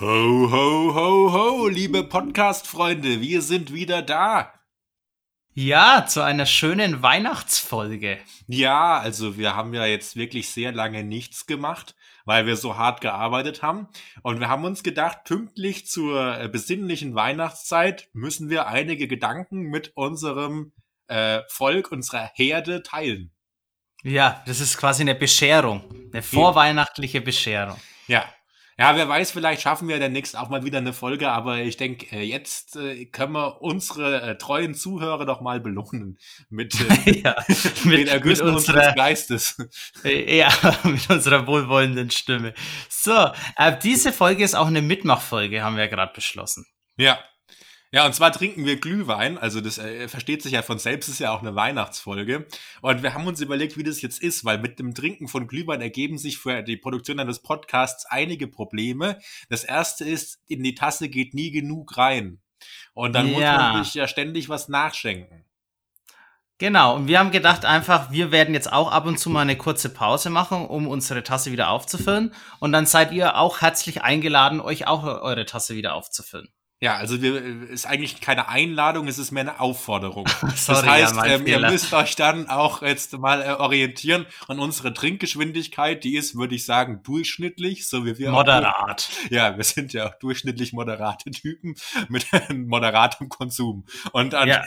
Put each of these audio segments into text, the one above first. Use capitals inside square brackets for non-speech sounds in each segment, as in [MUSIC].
Ho, ho, ho, ho, liebe Podcast-Freunde, wir sind wieder da. Ja, zu einer schönen Weihnachtsfolge. Ja, also wir haben ja jetzt wirklich sehr lange nichts gemacht, weil wir so hart gearbeitet haben. Und wir haben uns gedacht, pünktlich zur äh, besinnlichen Weihnachtszeit müssen wir einige Gedanken mit unserem äh, Volk, unserer Herde teilen. Ja, das ist quasi eine Bescherung, eine vorweihnachtliche Bescherung. Ja, ja, wer weiß, vielleicht schaffen wir demnächst auch mal wieder eine Folge, aber ich denke, äh, jetzt äh, können wir unsere äh, treuen Zuhörer doch mal belohnen mit, [LAUGHS] ja, [LAUGHS] mit, den Ergüssen mit unserer, unseres Geistes. [LAUGHS] Ja, mit unserer wohlwollenden Stimme. So, äh, diese Folge ist auch eine Mitmachfolge, haben wir ja gerade beschlossen. Ja, ja, und zwar trinken wir Glühwein. Also das äh, versteht sich ja von selbst, ist ja auch eine Weihnachtsfolge. Und wir haben uns überlegt, wie das jetzt ist, weil mit dem Trinken von Glühwein ergeben sich für die Produktion eines Podcasts einige Probleme. Das erste ist, in die Tasse geht nie genug rein. Und dann ja. muss man sich ja ständig was nachschenken. Genau, und wir haben gedacht einfach, wir werden jetzt auch ab und zu mal eine kurze Pause machen, um unsere Tasse wieder aufzufüllen. Und dann seid ihr auch herzlich eingeladen, euch auch eure Tasse wieder aufzufüllen. Ja, also wir, ist eigentlich keine Einladung, es ist mehr eine Aufforderung. [LAUGHS] Sorry, das heißt, ja, ähm, ihr müsst euch dann auch jetzt mal äh, orientieren an unsere Trinkgeschwindigkeit. Die ist, würde ich sagen, durchschnittlich, so wie wir. Moderat. Auch, ja, wir sind ja auch durchschnittlich moderate Typen mit [LAUGHS] moderatem Konsum. Und, an, ja.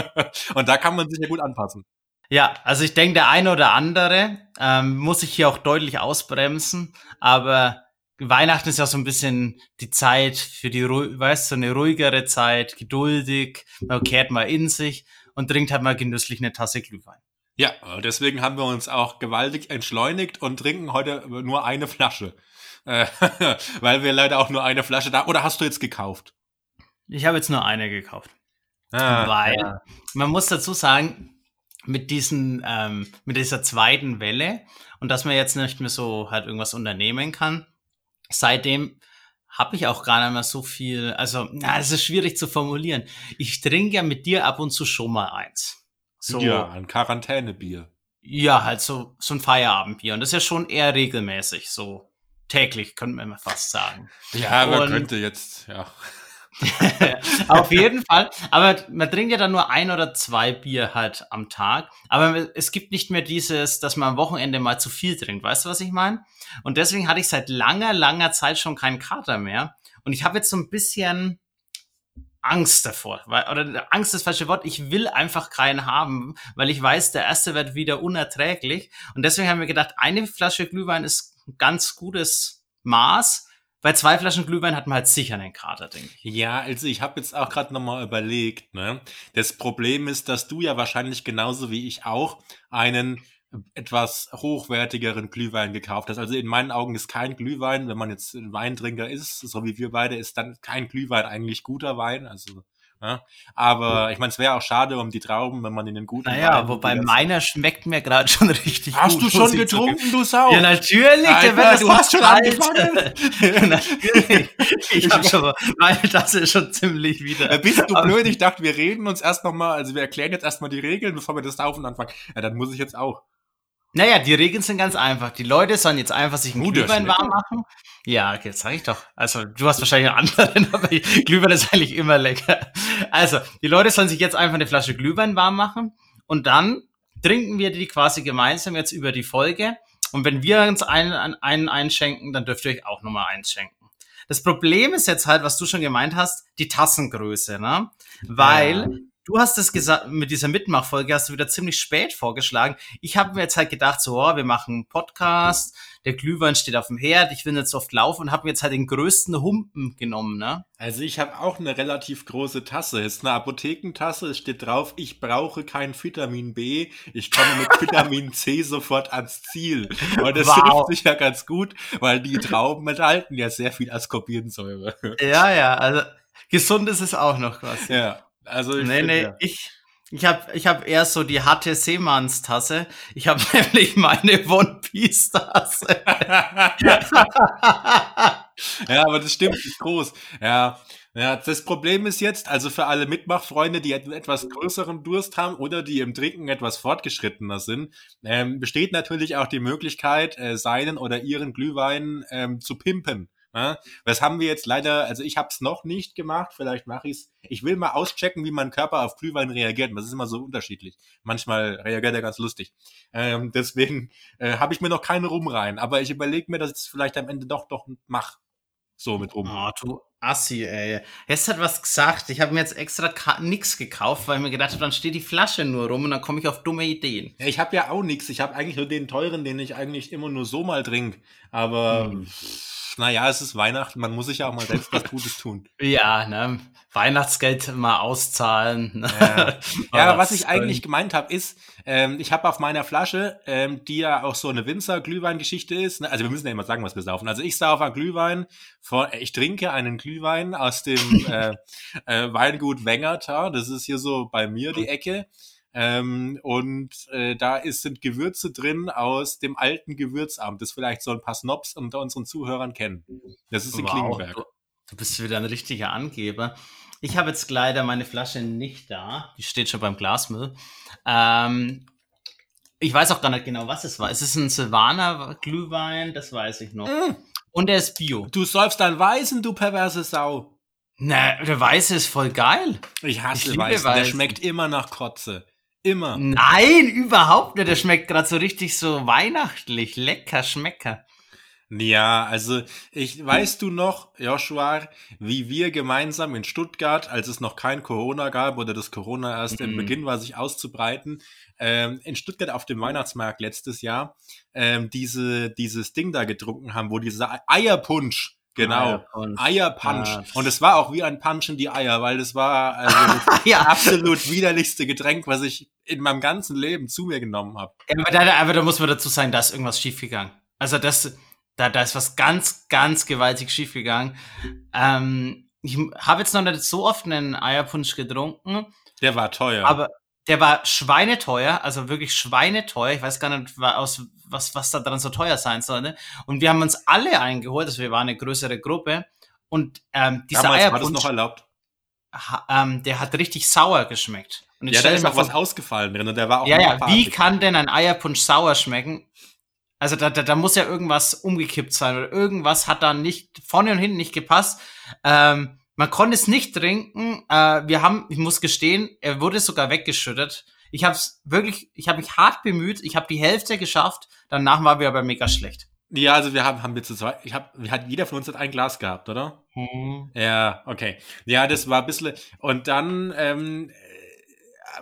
[LAUGHS] und da kann man sich ja gut anpassen. Ja, also ich denke, der eine oder andere ähm, muss sich hier auch deutlich ausbremsen, aber Weihnachten ist ja so ein bisschen die Zeit für die, weißt du, so eine ruhigere Zeit, geduldig, man kehrt mal in sich und trinkt halt mal genüsslich eine Tasse Glühwein. Ja, deswegen haben wir uns auch gewaltig entschleunigt und trinken heute nur eine Flasche. Äh, [LAUGHS] weil wir leider auch nur eine Flasche da. Oder hast du jetzt gekauft? Ich habe jetzt nur eine gekauft. Ah, weil ja. man muss dazu sagen, mit diesen, ähm, mit dieser zweiten Welle und dass man jetzt nicht mehr so halt irgendwas unternehmen kann, seitdem habe ich auch gar nicht mehr so viel, also, na, es ist schwierig zu formulieren. Ich trinke ja mit dir ab und zu schon mal eins. So, ja, ein Quarantänebier. Ja, halt so, so ein Feierabendbier. Und das ist ja schon eher regelmäßig, so täglich, könnte man mal fast sagen. Ja, man könnte jetzt, ja. [LAUGHS] Auf jeden Fall. Aber man trinkt ja dann nur ein oder zwei Bier halt am Tag. Aber es gibt nicht mehr dieses, dass man am Wochenende mal zu viel trinkt. Weißt du, was ich meine? Und deswegen hatte ich seit langer, langer Zeit schon keinen Kater mehr. Und ich habe jetzt so ein bisschen Angst davor. Weil, oder Angst ist das falsche Wort. Ich will einfach keinen haben, weil ich weiß, der erste wird wieder unerträglich. Und deswegen haben wir gedacht, eine Flasche Glühwein ist ein ganz gutes Maß bei zwei Flaschen Glühwein hat man halt sicher einen Kater, denke ich. Ja, also ich habe jetzt auch gerade nochmal überlegt, ne? Das Problem ist, dass du ja wahrscheinlich genauso wie ich auch einen etwas hochwertigeren Glühwein gekauft hast. Also in meinen Augen ist kein Glühwein, wenn man jetzt ein Weintrinker ist, so wie wir beide, ist dann kein Glühwein eigentlich guter Wein. Also ja? Aber ich meine, es wäre auch schade um die Trauben, wenn man in den guten. Naja, Wein wobei meiner schmeckt mir gerade schon [LAUGHS] richtig Hast gut. Hast du schon getrunken, du Sau? Ja, natürlich. Alter, du hast schon angefangen. natürlich. [LAUGHS] Ich habe schon, meine Tasse ist schon ziemlich wieder. Äh, bist du blöd? Ich dachte, wir reden uns erst nochmal, also wir erklären jetzt erstmal die Regeln, bevor wir das Saufen anfangen. Ja, dann muss ich jetzt auch. Naja, die Regeln sind ganz einfach. Die Leute sollen jetzt einfach sich einen Glühwein warm machen. Ja, okay, das sag ich doch. Also, du hast wahrscheinlich einen anderen, [LAUGHS] aber Glühwein ist eigentlich immer lecker. Also, die Leute sollen sich jetzt einfach eine Flasche Glühwein warm machen und dann trinken wir die quasi gemeinsam jetzt über die Folge. Und wenn wir uns einen, einen einschenken, dann dürft ihr euch auch nochmal eins schenken. Das Problem ist jetzt halt, was du schon gemeint hast, die Tassengröße, ne? Weil. Du hast es gesagt, mit dieser Mitmachfolge hast du wieder ziemlich spät vorgeschlagen. Ich habe mir jetzt halt gedacht, so, oh, wir machen einen Podcast, der Glühwein steht auf dem Herd, ich will nicht so oft laufen und habe mir jetzt halt den größten Humpen genommen, ne? Also ich habe auch eine relativ große Tasse. Es ist eine Apothekentasse, es steht drauf, ich brauche kein Vitamin B, ich komme mit [LAUGHS] Vitamin C sofort ans Ziel. Und das wow. hilft sich ja ganz gut, weil die Trauben enthalten ja sehr viel Ascorbinsäure. Ja, ja, also gesund ist es auch noch quasi. Ja. Also ich nee, nee, ja. ich, ich habe ich hab eher so die harte Seemannstasse. Ich habe [LAUGHS] nämlich meine One Piece Tasse. [LAUGHS] ja, aber das stimmt, ist groß. Ja, ja, das Problem ist jetzt, also für alle Mitmachfreunde, die etwas größeren Durst haben oder die im Trinken etwas fortgeschrittener sind, ähm, besteht natürlich auch die Möglichkeit, äh, seinen oder ihren Glühwein ähm, zu pimpen. Das haben wir jetzt leider, also ich habe es noch nicht gemacht, vielleicht mache ich es. Ich will mal auschecken, wie mein Körper auf Glühwein reagiert. Das ist immer so unterschiedlich. Manchmal reagiert er ganz lustig. Ähm, deswegen äh, habe ich mir noch keine Rum rein. Aber ich überlege mir, dass ich es vielleicht am Ende doch doch mach. So mit Rum. Oh, du Assi, ey. Jetzt hat was gesagt. Ich habe mir jetzt extra nix gekauft, weil ich mir gedacht habe, dann steht die Flasche nur rum und dann komme ich auf dumme Ideen. Ja, ich habe ja auch nix. Ich habe eigentlich nur den teuren, den ich eigentlich immer nur so mal trinke. Aber hm naja, es ist Weihnachten, man muss sich ja auch mal selbst was Gutes tun. [LAUGHS] ja, ne? Weihnachtsgeld mal auszahlen. Ne? Ja, ja [LAUGHS] was ich eigentlich gemeint habe, ist, ähm, ich habe auf meiner Flasche, ähm, die ja auch so eine Winzer-Glühwein-Geschichte ist, ne? also wir müssen ja immer sagen, was wir saufen. Also ich saufe einen Glühwein, von, ich trinke einen Glühwein aus dem [LAUGHS] äh, äh, Weingut Wengerter, das ist hier so bei mir die Ecke. Ähm, und äh, da ist, sind Gewürze drin aus dem alten Gewürzamt, das vielleicht so ein paar Snobs unter unseren Zuhörern kennen. Das ist in wow, Klingenberg. Du, du bist wieder ein richtiger Angeber. Ich habe jetzt leider meine Flasche nicht da. Die steht schon beim Glasmüll. Ähm, ich weiß auch gar nicht genau, was es war. Es ist ein Silvaner Glühwein, das weiß ich noch. Mm. Und der ist Bio. Du säufst einen Weißen, du perverse Sau. Na, der Weiße ist voll geil. Ich hasse ich Weißen. Weißen. Der schmeckt immer nach Kotze. Immer. Nein, überhaupt nicht. Der schmeckt gerade so richtig so weihnachtlich. Lecker, schmecker. Ja, also ich weißt du noch, Joshua, wie wir gemeinsam in Stuttgart, als es noch kein Corona gab oder das Corona erst mhm. im Beginn war, sich auszubreiten, ähm, in Stuttgart auf dem Weihnachtsmarkt letztes Jahr ähm, diese dieses Ding da getrunken haben, wo dieser Eierpunsch Genau. Eierpunch. Eierpunch. Ja. Und es war auch wie ein Punch in die Eier, weil das war also [LAUGHS] das ja. absolut widerlichste Getränk, was ich in meinem ganzen Leben zu mir genommen habe. Aber, da, aber da muss man dazu sagen, da ist irgendwas schiefgegangen. Also das, da, da ist was ganz, ganz gewaltig schiefgegangen. Ähm, ich habe jetzt noch nicht so oft einen Eierpunsch getrunken. Der war teuer. Aber der war schweineteuer, also wirklich schweineteuer. Ich weiß gar nicht, aus, was, was da dran so teuer sein soll. Ne? Und wir haben uns alle eingeholt, also wir waren eine größere Gruppe. Und ähm, dieser Damals Eierpunsch, war das noch erlaubt. Ha, ähm, der hat richtig sauer geschmeckt. Und ja, da ist auch was ausgefallen drin und der war auch Ja, ja, wie kann denn ein Eierpunsch sauer schmecken? Also da, da, da muss ja irgendwas umgekippt sein oder irgendwas hat da nicht vorne und hinten nicht gepasst. Ähm, man konnte es nicht trinken. Äh, wir haben, ich muss gestehen, er wurde sogar weggeschüttet. Ich habe es wirklich, ich habe mich hart bemüht. Ich habe die Hälfte geschafft. Danach war wir aber mega schlecht. Ja, also wir haben, haben wir zu zweit, ich habe, hat jeder von uns hat ein Glas gehabt, oder? Mhm. Ja, okay. Ja, das war ein bisschen, und dann, ähm,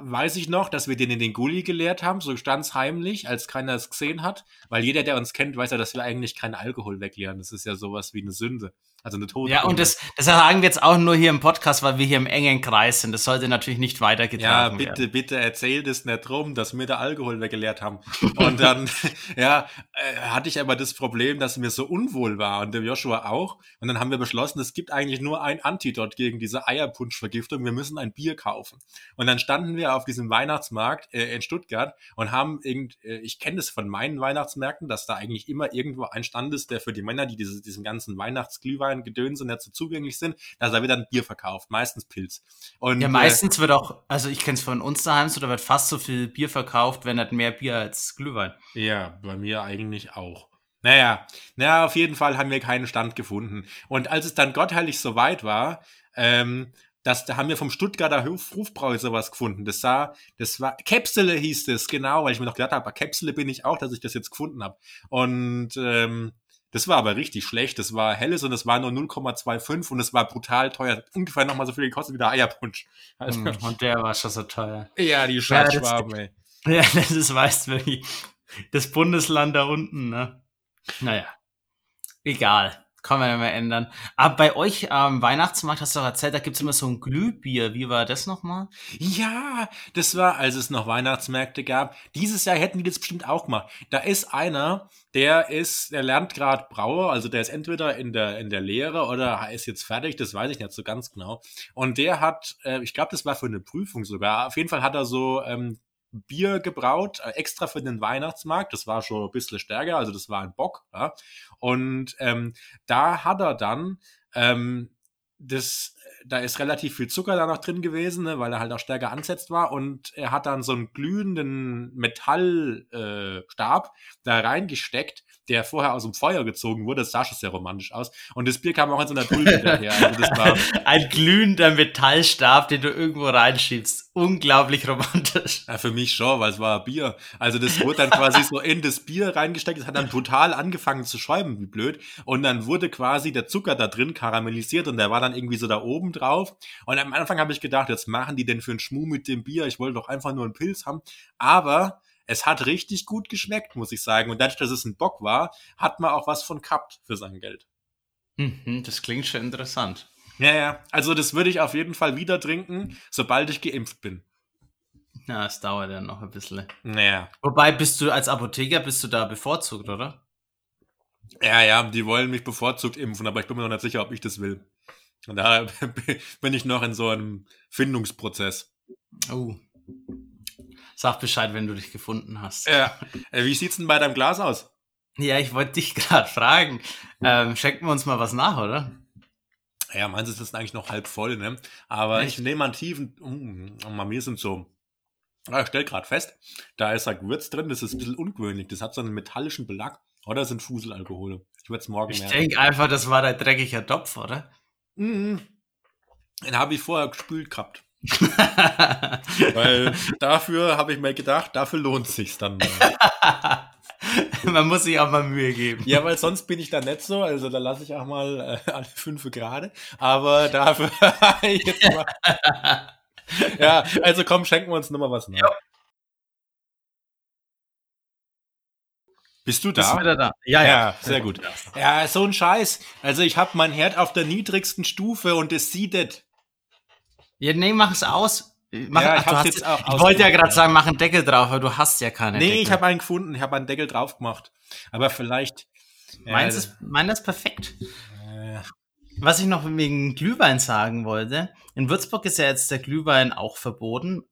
weiß ich noch, dass wir den in den Gully geleert haben, so ganz heimlich, als keiner es gesehen hat, weil jeder, der uns kennt, weiß ja, dass wir eigentlich keinen Alkohol wegleeren. Das ist ja sowas wie eine Sünde. Also eine Tote. Ja, und das, das sagen wir jetzt auch nur hier im Podcast, weil wir hier im engen Kreis sind. Das sollte natürlich nicht weitergetragen werden. Ja, bitte, werden. bitte erzählt es nicht drum, dass wir der Alkohol weggeleert haben. Und dann, [LAUGHS] ja, äh, hatte ich aber das Problem, dass mir so unwohl war und dem Joshua auch. Und dann haben wir beschlossen, es gibt eigentlich nur ein Antidot gegen diese Eierpunschvergiftung. Wir müssen ein Bier kaufen. Und dann standen wir auf diesem Weihnachtsmarkt äh, in Stuttgart und haben irgend, äh, ich kenne das von meinen Weihnachtsmärkten, dass da eigentlich immer irgendwo ein Stand ist, der für die Männer, die diese, diesen ganzen Weihnachtsglühwein Glühwein, Gedöns und so zugänglich sind, da wird dann Bier verkauft, meistens Pilz. Und, ja, meistens äh, wird auch, also ich kenne es von uns daheim, so da wird fast so viel Bier verkauft, wenn nicht mehr Bier als Glühwein. Ja, bei mir eigentlich auch. Naja, naja, auf jeden Fall haben wir keinen Stand gefunden. Und als es dann gottheilig soweit war, ähm, das, da haben wir vom Stuttgarter Hofbräu sowas gefunden. Das sah, das war, Käpsele hieß es, genau, weil ich mir noch gedacht habe, Käpsele bin ich auch, dass ich das jetzt gefunden habe. Und ähm, das war aber richtig schlecht. Das war helles und es war nur 0,25 und es war brutal teuer. Ungefähr nochmal so viel gekostet wie der Eierpunsch. Also, mm, und der war schon so teuer. Ja, die Scheißschwaben, ja, ey. [LAUGHS] Ja, das ist, weißt wirklich, das Bundesland da unten, ne? Naja. Egal. Kann man ja mal ändern. Aber bei euch am Weihnachtsmarkt hast du doch erzählt, da gibt's immer so ein Glühbier. Wie war das nochmal? Ja, das war, als es noch Weihnachtsmärkte gab. Dieses Jahr hätten die das bestimmt auch gemacht. Da ist einer, der ist, der lernt gerade Brauer, also der ist entweder in der, in der Lehre oder ist jetzt fertig, das weiß ich nicht so ganz genau. Und der hat, äh, ich glaube, das war für eine Prüfung sogar. Auf jeden Fall hat er so ähm, Bier gebraut, äh, extra für den Weihnachtsmarkt. Das war schon ein bisschen stärker, also das war ein Bock. Ja? Und ähm, da hat er dann ähm, das, da ist relativ viel Zucker da noch drin gewesen, ne, weil er halt auch stärker ansetzt war. Und er hat dann so einen glühenden Metallstab äh, da reingesteckt, der vorher aus dem Feuer gezogen wurde. Das sah schon sehr romantisch aus. Und das Bier kam auch in so einer Dulde [LAUGHS] daher. Also Ein glühender Metallstab, den du irgendwo reinschiebst. Unglaublich romantisch. Ja, für mich schon, weil es war Bier. Also das wurde dann quasi so in das Bier reingesteckt. Es hat dann total angefangen zu schäumen, wie blöd. Und dann wurde quasi der Zucker da drin karamellisiert und der war dann irgendwie so da oben drauf. Und am Anfang habe ich gedacht, jetzt machen die denn für einen Schmuh mit dem Bier? Ich wollte doch einfach nur einen Pilz haben. Aber es hat richtig gut geschmeckt, muss ich sagen. Und dadurch, dass es ein Bock war, hat man auch was von gehabt für sein Geld. Mhm, das klingt schon interessant. Ja, ja. Also das würde ich auf jeden Fall wieder trinken, sobald ich geimpft bin. Ja, es dauert ja noch ein bisschen. Naja. Wobei, bist du als Apotheker, bist du da bevorzugt, oder? Ja, ja, die wollen mich bevorzugt impfen, aber ich bin mir noch nicht sicher, ob ich das will. Da [LAUGHS] bin ich noch in so einem Findungsprozess. Oh. Sag Bescheid, wenn du dich gefunden hast. Ja. [LAUGHS] Äh, wie sieht's denn bei deinem Glas aus? Ja, ich wollte dich [LAUGHS] gerade fragen. Ähm, schenken wir uns mal was nach, oder? Ja, meins ist das eigentlich noch halb voll, ne? Aber Echt? ich nehme einen tiefen. Bei mir sind so. Ich stell gerade fest, da ist ein Gewürz drin, das ist ein bisschen ungewöhnlich. Das hat so einen metallischen Belag. Oder sind Fuselalkohole? Ich werde es morgen Ich denke einfach, das war dein dreckiger Topf, oder? Mhm. Den habe ich vorher gespült gehabt. [LAUGHS] Weil dafür habe ich mir gedacht, dafür lohnt es sich dann mal. [LAUGHS] Man muss sich auch mal Mühe geben. Ja, weil sonst bin ich da nicht so. Also da lasse ich auch mal äh, alle fünf gerade. Aber dafür [LAUGHS] jetzt mal. ja, also komm, schenken wir uns nochmal was nach. Ja. Bist du da? Bist wieder da? Ja, ja, ja, sehr gut. Ja, so ein Scheiß. Also ich habe mein Herd auf der niedrigsten Stufe und es siedet. Ja, nee, mach es aus. Mach, ja, ich, ach, jetzt auch ich wollte ja gerade sagen, mach einen Deckel drauf, aber du hast ja keine Nee, Deckel. ich habe einen gefunden, ich habe einen Deckel drauf gemacht. Aber vielleicht. Meins äh, ist, meiner ist perfekt. Äh. Was ich noch wegen Glühwein sagen wollte, in Würzburg ist ja jetzt der Glühwein auch verboten,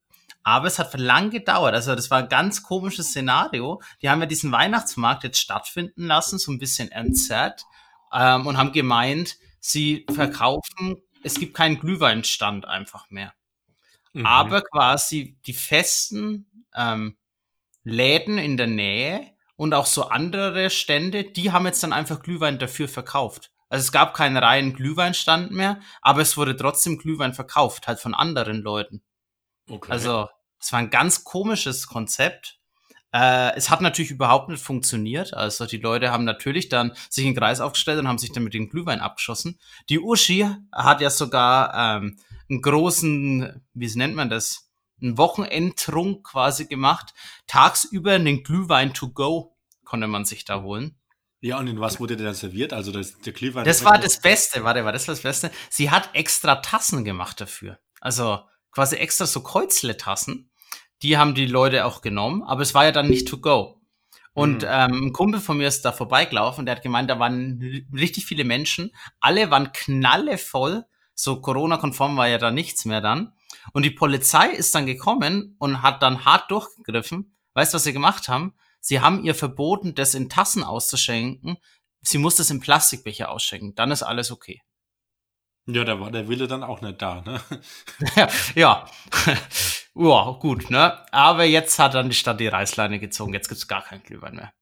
aber es hat lang gedauert. Also das war ein ganz komisches Szenario. Die haben ja diesen Weihnachtsmarkt jetzt stattfinden lassen, so ein bisschen entzerrt, ähm, und haben gemeint, sie verkaufen es gibt keinen Glühweinstand einfach mehr. Mhm. Aber quasi die festen ähm, Läden in der Nähe und auch so andere Stände, die haben jetzt dann einfach Glühwein dafür verkauft. Also es gab keinen reinen Glühweinstand mehr, aber es wurde trotzdem Glühwein verkauft, halt von anderen Leuten. Okay. Also es war ein ganz komisches Konzept. Äh, es hat natürlich überhaupt nicht funktioniert. Also die Leute haben natürlich dann sich in den Kreis aufgestellt und haben sich dann mit dem Glühwein abgeschossen. Die Uschi hat ja sogar ähm, einen großen, wie nennt man das, einen Wochenendtrunk quasi gemacht. Tagsüber einen Glühwein to go konnte man sich da holen. Ja, und in was wurde der serviert? Also das, der Glühwein. Das war das Beste, warte, war das das Beste? Sie hat extra Tassen gemacht dafür. Also quasi extra so Kreuzle-Tassen die haben die Leute auch genommen, aber es war ja dann nicht to go. Und mhm. ähm, ein Kumpel von mir ist da vorbeigelaufen, der hat gemeint, da waren richtig viele Menschen, alle waren knallevoll, so Corona-konform war ja da nichts mehr dann. Und die Polizei ist dann gekommen und hat dann hart durchgegriffen. Weißt du, was sie gemacht haben? Sie haben ihr verboten, das in Tassen auszuschenken. Sie muss das in Plastikbecher ausschenken. Dann ist alles okay. Ja, da war der Wille dann auch nicht da, ne? [LAUGHS] ja. Ja, gut, ne? Aber jetzt hat dann die Stadt die Reißleine gezogen. Jetzt gibt's gar keinen Glühwein mehr.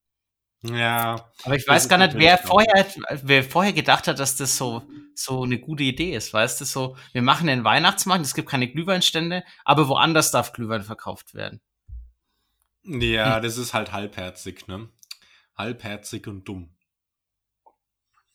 Ja. Aber ich weiß gar nicht, wer vorher, wer vorher gedacht hat, dass das so, so eine gute Idee ist. Weißt du, so, wir machen den Weihnachtsmarkt, es gibt keine Glühweinstände, aber woanders darf Glühwein verkauft werden. Ja, hm. das ist halt halbherzig, ne? Halbherzig und dumm.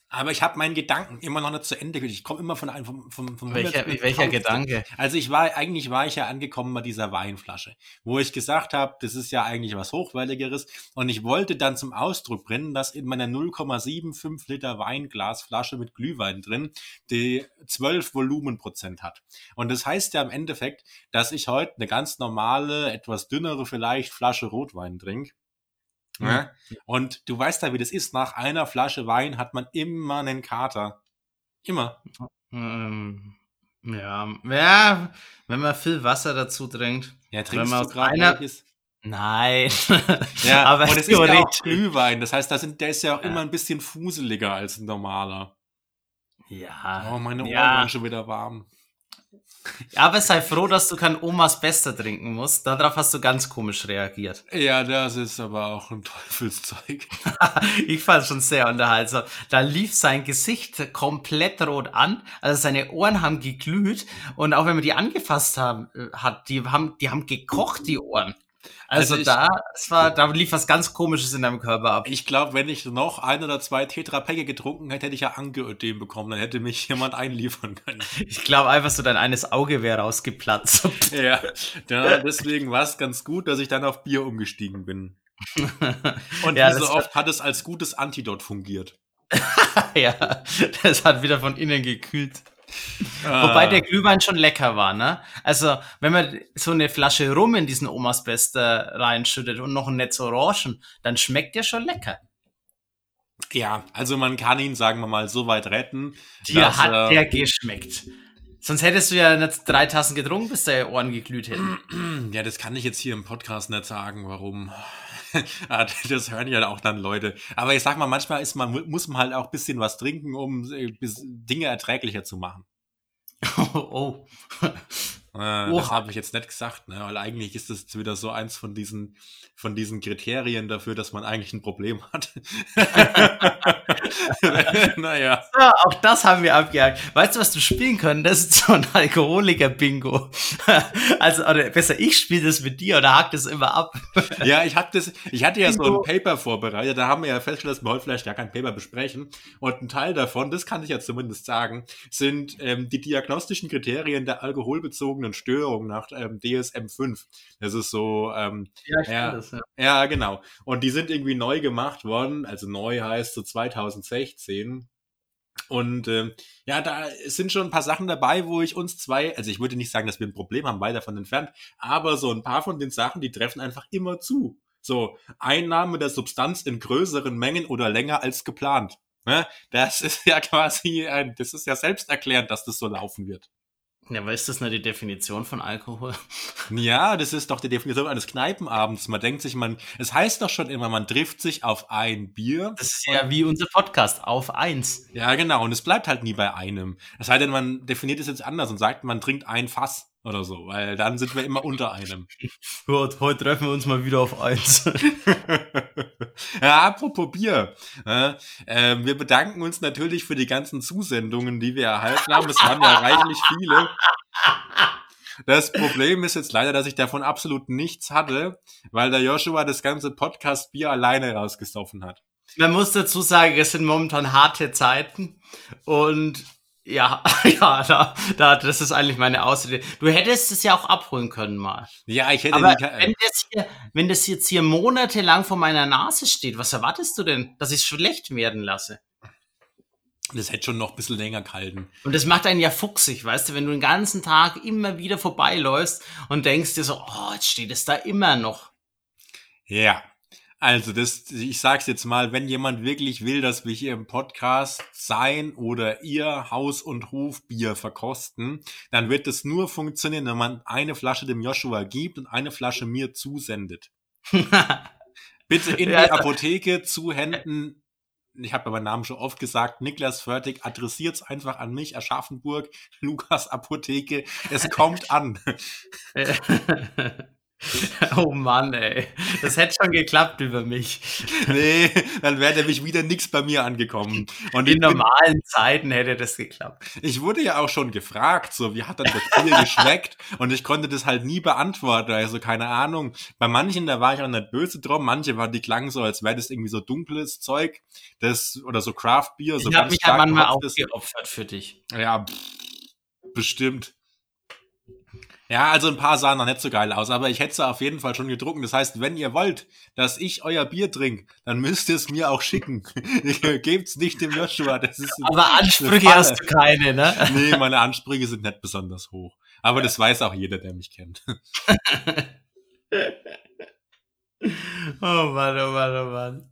Aber ich habe meinen Gedanken immer noch nicht zu Ende. Ich komme immer von einem vom, vom, vom welcher, welcher Gedanke? Also ich war eigentlich war ich ja angekommen bei dieser Weinflasche, wo ich gesagt habe, das ist ja eigentlich was hochwertigeres und ich wollte dann zum Ausdruck bringen, dass in meiner 0,75 Liter Weinglasflasche mit Glühwein drin die 12 Volumenprozent hat. Und das heißt ja im Endeffekt, dass ich heute eine ganz normale, etwas dünnere vielleicht Flasche Rotwein trinke ja? Und du weißt ja, wie das ist. Nach einer Flasche Wein hat man immer einen Kater. Immer. Ähm, ja, ja, wenn man viel Wasser dazu trinkt. Ja, trinkst du gerade einer... Nein. ja, [LAUGHS] aber und es ist ja auch Glühwein. Das heißt, da sind, der ist ja auch ja. immer ein bisschen fuseliger als ein normaler. Ja. Oh, meine Ohren ja. waren schon wieder warm. Aber sei froh, dass du kein Omas Bester trinken musst. Darauf hast du ganz komisch reagiert. Ja, das ist aber auch ein [LAUGHS] Teufelszeug. [LAUGHS] ich fand es schon sehr unterhaltsam. Da lief sein Gesicht komplett rot an. Also seine Ohren haben geglüht. Und auch wenn man die angefasst haben, äh, hat, die haben, die haben gekocht, die Ohren. Also, also ich, da, es war, da lief was ganz Komisches in deinem Körper ab. Ich glaube, wenn ich noch ein oder zwei Tetrapäcke getrunken hätte, hätte ich ja Angeödem bekommen. Dann hätte mich jemand einliefern können. Ich glaube einfach so, dein eines Auge wäre rausgeplatzt. [LAUGHS] ja, ja, deswegen war es ganz gut, dass ich dann auf Bier umgestiegen bin. Und ja, wie so oft hat es als gutes Antidot fungiert. [LAUGHS] ja, das hat wieder von innen gekühlt. Ah. Wobei der Glühwein schon lecker war, ne? Also, wenn man so eine Flasche Rum in diesen Omas Beste reinschüttet und noch ein Netz Orangen, dann schmeckt der schon lecker. Ja, also man kann ihn, sagen wir mal, so weit retten. Dir hat äh, der geschmeckt. Sonst hättest du ja nicht drei Tassen getrunken, bis deine Ohren geglüht hätten. Ja, das kann ich jetzt hier im Podcast nicht sagen, warum. [LAUGHS] Ah, das hören ja auch dann Leute. Aber ich sag mal, manchmal ist man, muss man halt auch ein bisschen was trinken, um äh, Dinge erträglicher zu machen. [LAUGHS] Oh. oh. Äh, das habe ich jetzt nicht gesagt, ne? weil eigentlich ist das wieder so eins von diesen, von diesen Kriterien dafür, dass man eigentlich ein Problem hat. [LAUGHS] naja. Ja, auch das haben wir abgehakt. Weißt du, was du spielen können? Das ist so ein Alkoholiker-Bingo. [LAUGHS] also, oder besser, ich spiele das mit dir oder hakt das immer ab. ja, ich hab das, ich hatte ja Bingo. so ein Paper vorbereitet, da haben wir ja festgestellt, dass wir heute vielleicht gar kein Paper besprechen. Und ein Teil davon, das kann ich ja zumindest sagen, sind ähm, die diagnostischen Kriterien der alkoholbezogenen Störungen nach ähm, DSM 5. Das ist so, ähm, ja, ich ja, das, ja. ja, genau. Und die sind irgendwie neu gemacht worden, also neu heißt so 2016. Und äh, ja, da sind schon ein paar Sachen dabei, wo ich uns zwei, also ich würde nicht sagen, dass wir ein Problem haben, weit davon entfernt, aber so ein paar von den Sachen, die treffen einfach immer zu. So, Einnahme der Substanz in größeren Mengen oder länger als geplant. Ne? Das ist ja [LAUGHS] quasi, ein, das ist ja selbsterklärend, dass das so laufen wird. Ja, aber ist das nicht die Definition von Alkohol? [LAUGHS] Ja, das ist doch die Definition eines Kneipenabends. Man denkt sich, man, es heißt doch schon immer, man trifft sich auf ein Bier. Das ist ja wie unser Podcast, auf eins. Ja, genau. Und es bleibt halt nie bei einem. Es sei denn, man definiert es jetzt anders und sagt, man trinkt ein Fass oder so, weil dann sind wir immer unter einem. [LAUGHS] Gut, heute treffen wir uns mal wieder auf eins. [LAUGHS] [LAUGHS] ja, apropos Bier. Äh, wir bedanken uns natürlich für die ganzen Zusendungen, die wir erhalten haben. Es waren ja reichlich viele. Das Problem ist jetzt leider, dass ich davon absolut nichts hatte, weil der Joshua das ganze Podcast Bier alleine rausgesoffen hat. Man muss dazu sagen, es sind momentan harte Zeiten und ja, [LAUGHS] ja, da, da, das ist eigentlich meine Ausrede. Du hättest es ja auch abholen können mal. Ja, ich hätte Aber nicht, wenn das, hier, wenn das jetzt hier monatelang vor meiner Nase steht, was erwartest du denn, dass ich es schlecht werden lasse? Das hätte schon noch ein bisschen länger gehalten. Und das macht einen ja fuchsig, weißt du, wenn du den ganzen Tag immer wieder vorbeiläufst und denkst dir so, oh, jetzt steht es da immer noch. Ja, also, das, ich sag's jetzt mal, wenn jemand wirklich will, dass wir hier im Podcast sein oder ihr Haus- und Hofbier verkosten, dann wird das nur funktionieren, wenn man eine Flasche dem Joshua gibt und eine Flasche mir zusendet. [LAUGHS] Bitte in die Apotheke zu Händen. Ich habe meinen Namen schon oft gesagt, Niklas Förtig, adressiert's einfach an mich, Aschaffenburg, [LAUGHS] Lukas Apotheke. Es kommt an. [LAUGHS] [LAUGHS] Oh Mann, ey. Das hätte schon geklappt über mich. Nee, dann wäre nämlich wieder nichts bei mir angekommen. Und in normalen bin, Zeiten hätte das geklappt. Ich wurde ja auch schon gefragt, so, wie hat dann das Bier [LAUGHS] geschmeckt? Und ich konnte das halt nie beantworten. Also, keine Ahnung. Bei manchen, da war ich auch nicht böse drum. Manche waren, die klangen so, als wäre das irgendwie so dunkles Zeug. Das, oder so Craft-Bier. So ich habe mich ja manchmal aufgeopfert für dich. Ja, pff, bestimmt. Ja, also ein paar sahen noch nicht so geil aus, aber ich hätte sie auf jeden Fall schon gedruckt. Das heißt, wenn ihr wollt, dass ich euer Bier trinke, dann müsst ihr es mir auch schicken. [LAUGHS] Gebt's nicht dem Joshua. Das ist aber Ansprüche hast du keine, ne? [LAUGHS] Nee, meine Ansprüche sind nicht besonders hoch. Aber das weiß auch jeder, der mich kennt. [LAUGHS] oh Mann, oh Mann, oh Mann.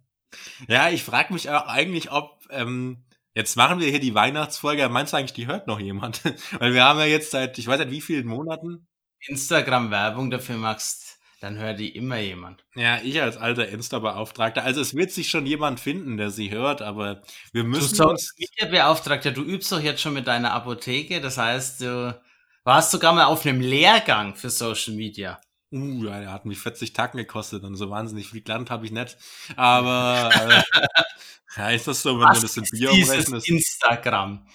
Ja, ich frage mich auch eigentlich, ob ähm, Jetzt machen wir hier die Weihnachtsfolge. Meinst du eigentlich, die hört noch jemand? [LAUGHS] Weil wir haben ja jetzt seit, ich weiß nicht wie vielen Monaten. Instagram-Werbung dafür machst, dann hört die immer jemand. Ja, ich als alter Insta-Beauftragter. Also es wird sich schon jemand finden, der sie hört, aber wir müssen du uns... Beauftragter, du übst doch jetzt schon mit deiner Apotheke, das heißt, du Warst sogar mal auf einem Lehrgang für Social Media. Uh, ja, der hat mich 40 Tacken gekostet und so wahnsinnig viel gelernt habe ich nicht. Aber äh, [LAUGHS] ja, ist das so, wenn Was du das in Bier umrechnest? Instagram.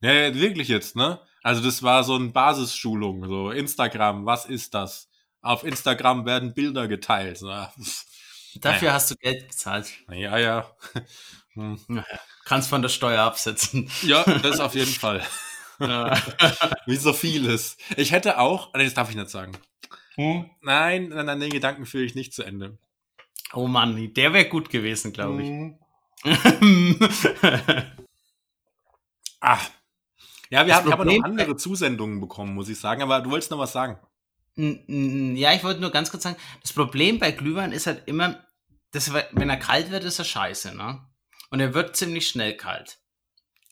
Ja, ja, wirklich jetzt, ne? Also das war so eine Basisschulung, so Instagram, was ist das? Auf Instagram werden Bilder geteilt. Na, [LAUGHS] Dafür naja. hast du Geld bezahlt. Ja, ja. [LAUGHS] Hm. Naja, kannst von der Steuer absetzen. Ja, das auf jeden Fall. Wie so vieles. Ich hätte auch, das darf ich nicht sagen. Hm? Nein, nein, nein, den Gedanken führe ich nicht zu Ende. Oh Mann, der wäre gut gewesen, glaube ich. Hm. [LAUGHS] ah. Ja, wir haben, haben noch andere Zusendungen bekommen, muss ich sagen, aber du wolltest noch was sagen. Ja, ich wollte nur ganz kurz sagen, das Problem bei Glühwein ist halt immer, dass, wenn er kalt wird, ist er scheiße, ne? Und er wird ziemlich schnell kalt.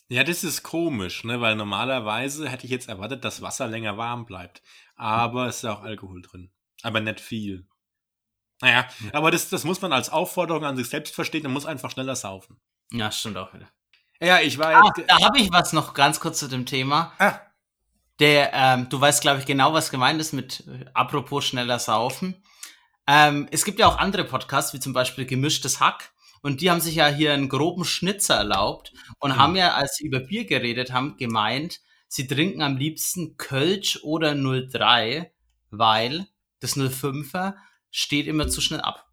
Ja, das ist komisch, ne? Weil normalerweise hätte ich jetzt erwartet, dass Wasser länger warm bleibt. Aber es ist ja auch Alkohol drin. Aber nicht viel. Naja, ja. aber das, das muss man als Aufforderung an sich selbst verstehen, man muss einfach schneller saufen. Ja, stimmt auch wieder. Ja, ich weiß. Ah, da habe ich was noch ganz kurz zu dem Thema. Ah. Der, ähm, du weißt, glaube ich, genau, was gemeint ist mit äh, apropos schneller saufen. Ähm, es gibt ja auch andere Podcasts, wie zum Beispiel Gemischtes Hack. Und die haben sich ja hier einen groben Schnitzer erlaubt und mhm. haben ja, als sie über Bier geredet haben, gemeint, sie trinken am liebsten Kölsch oder 03, weil das 05er steht immer zu schnell ab.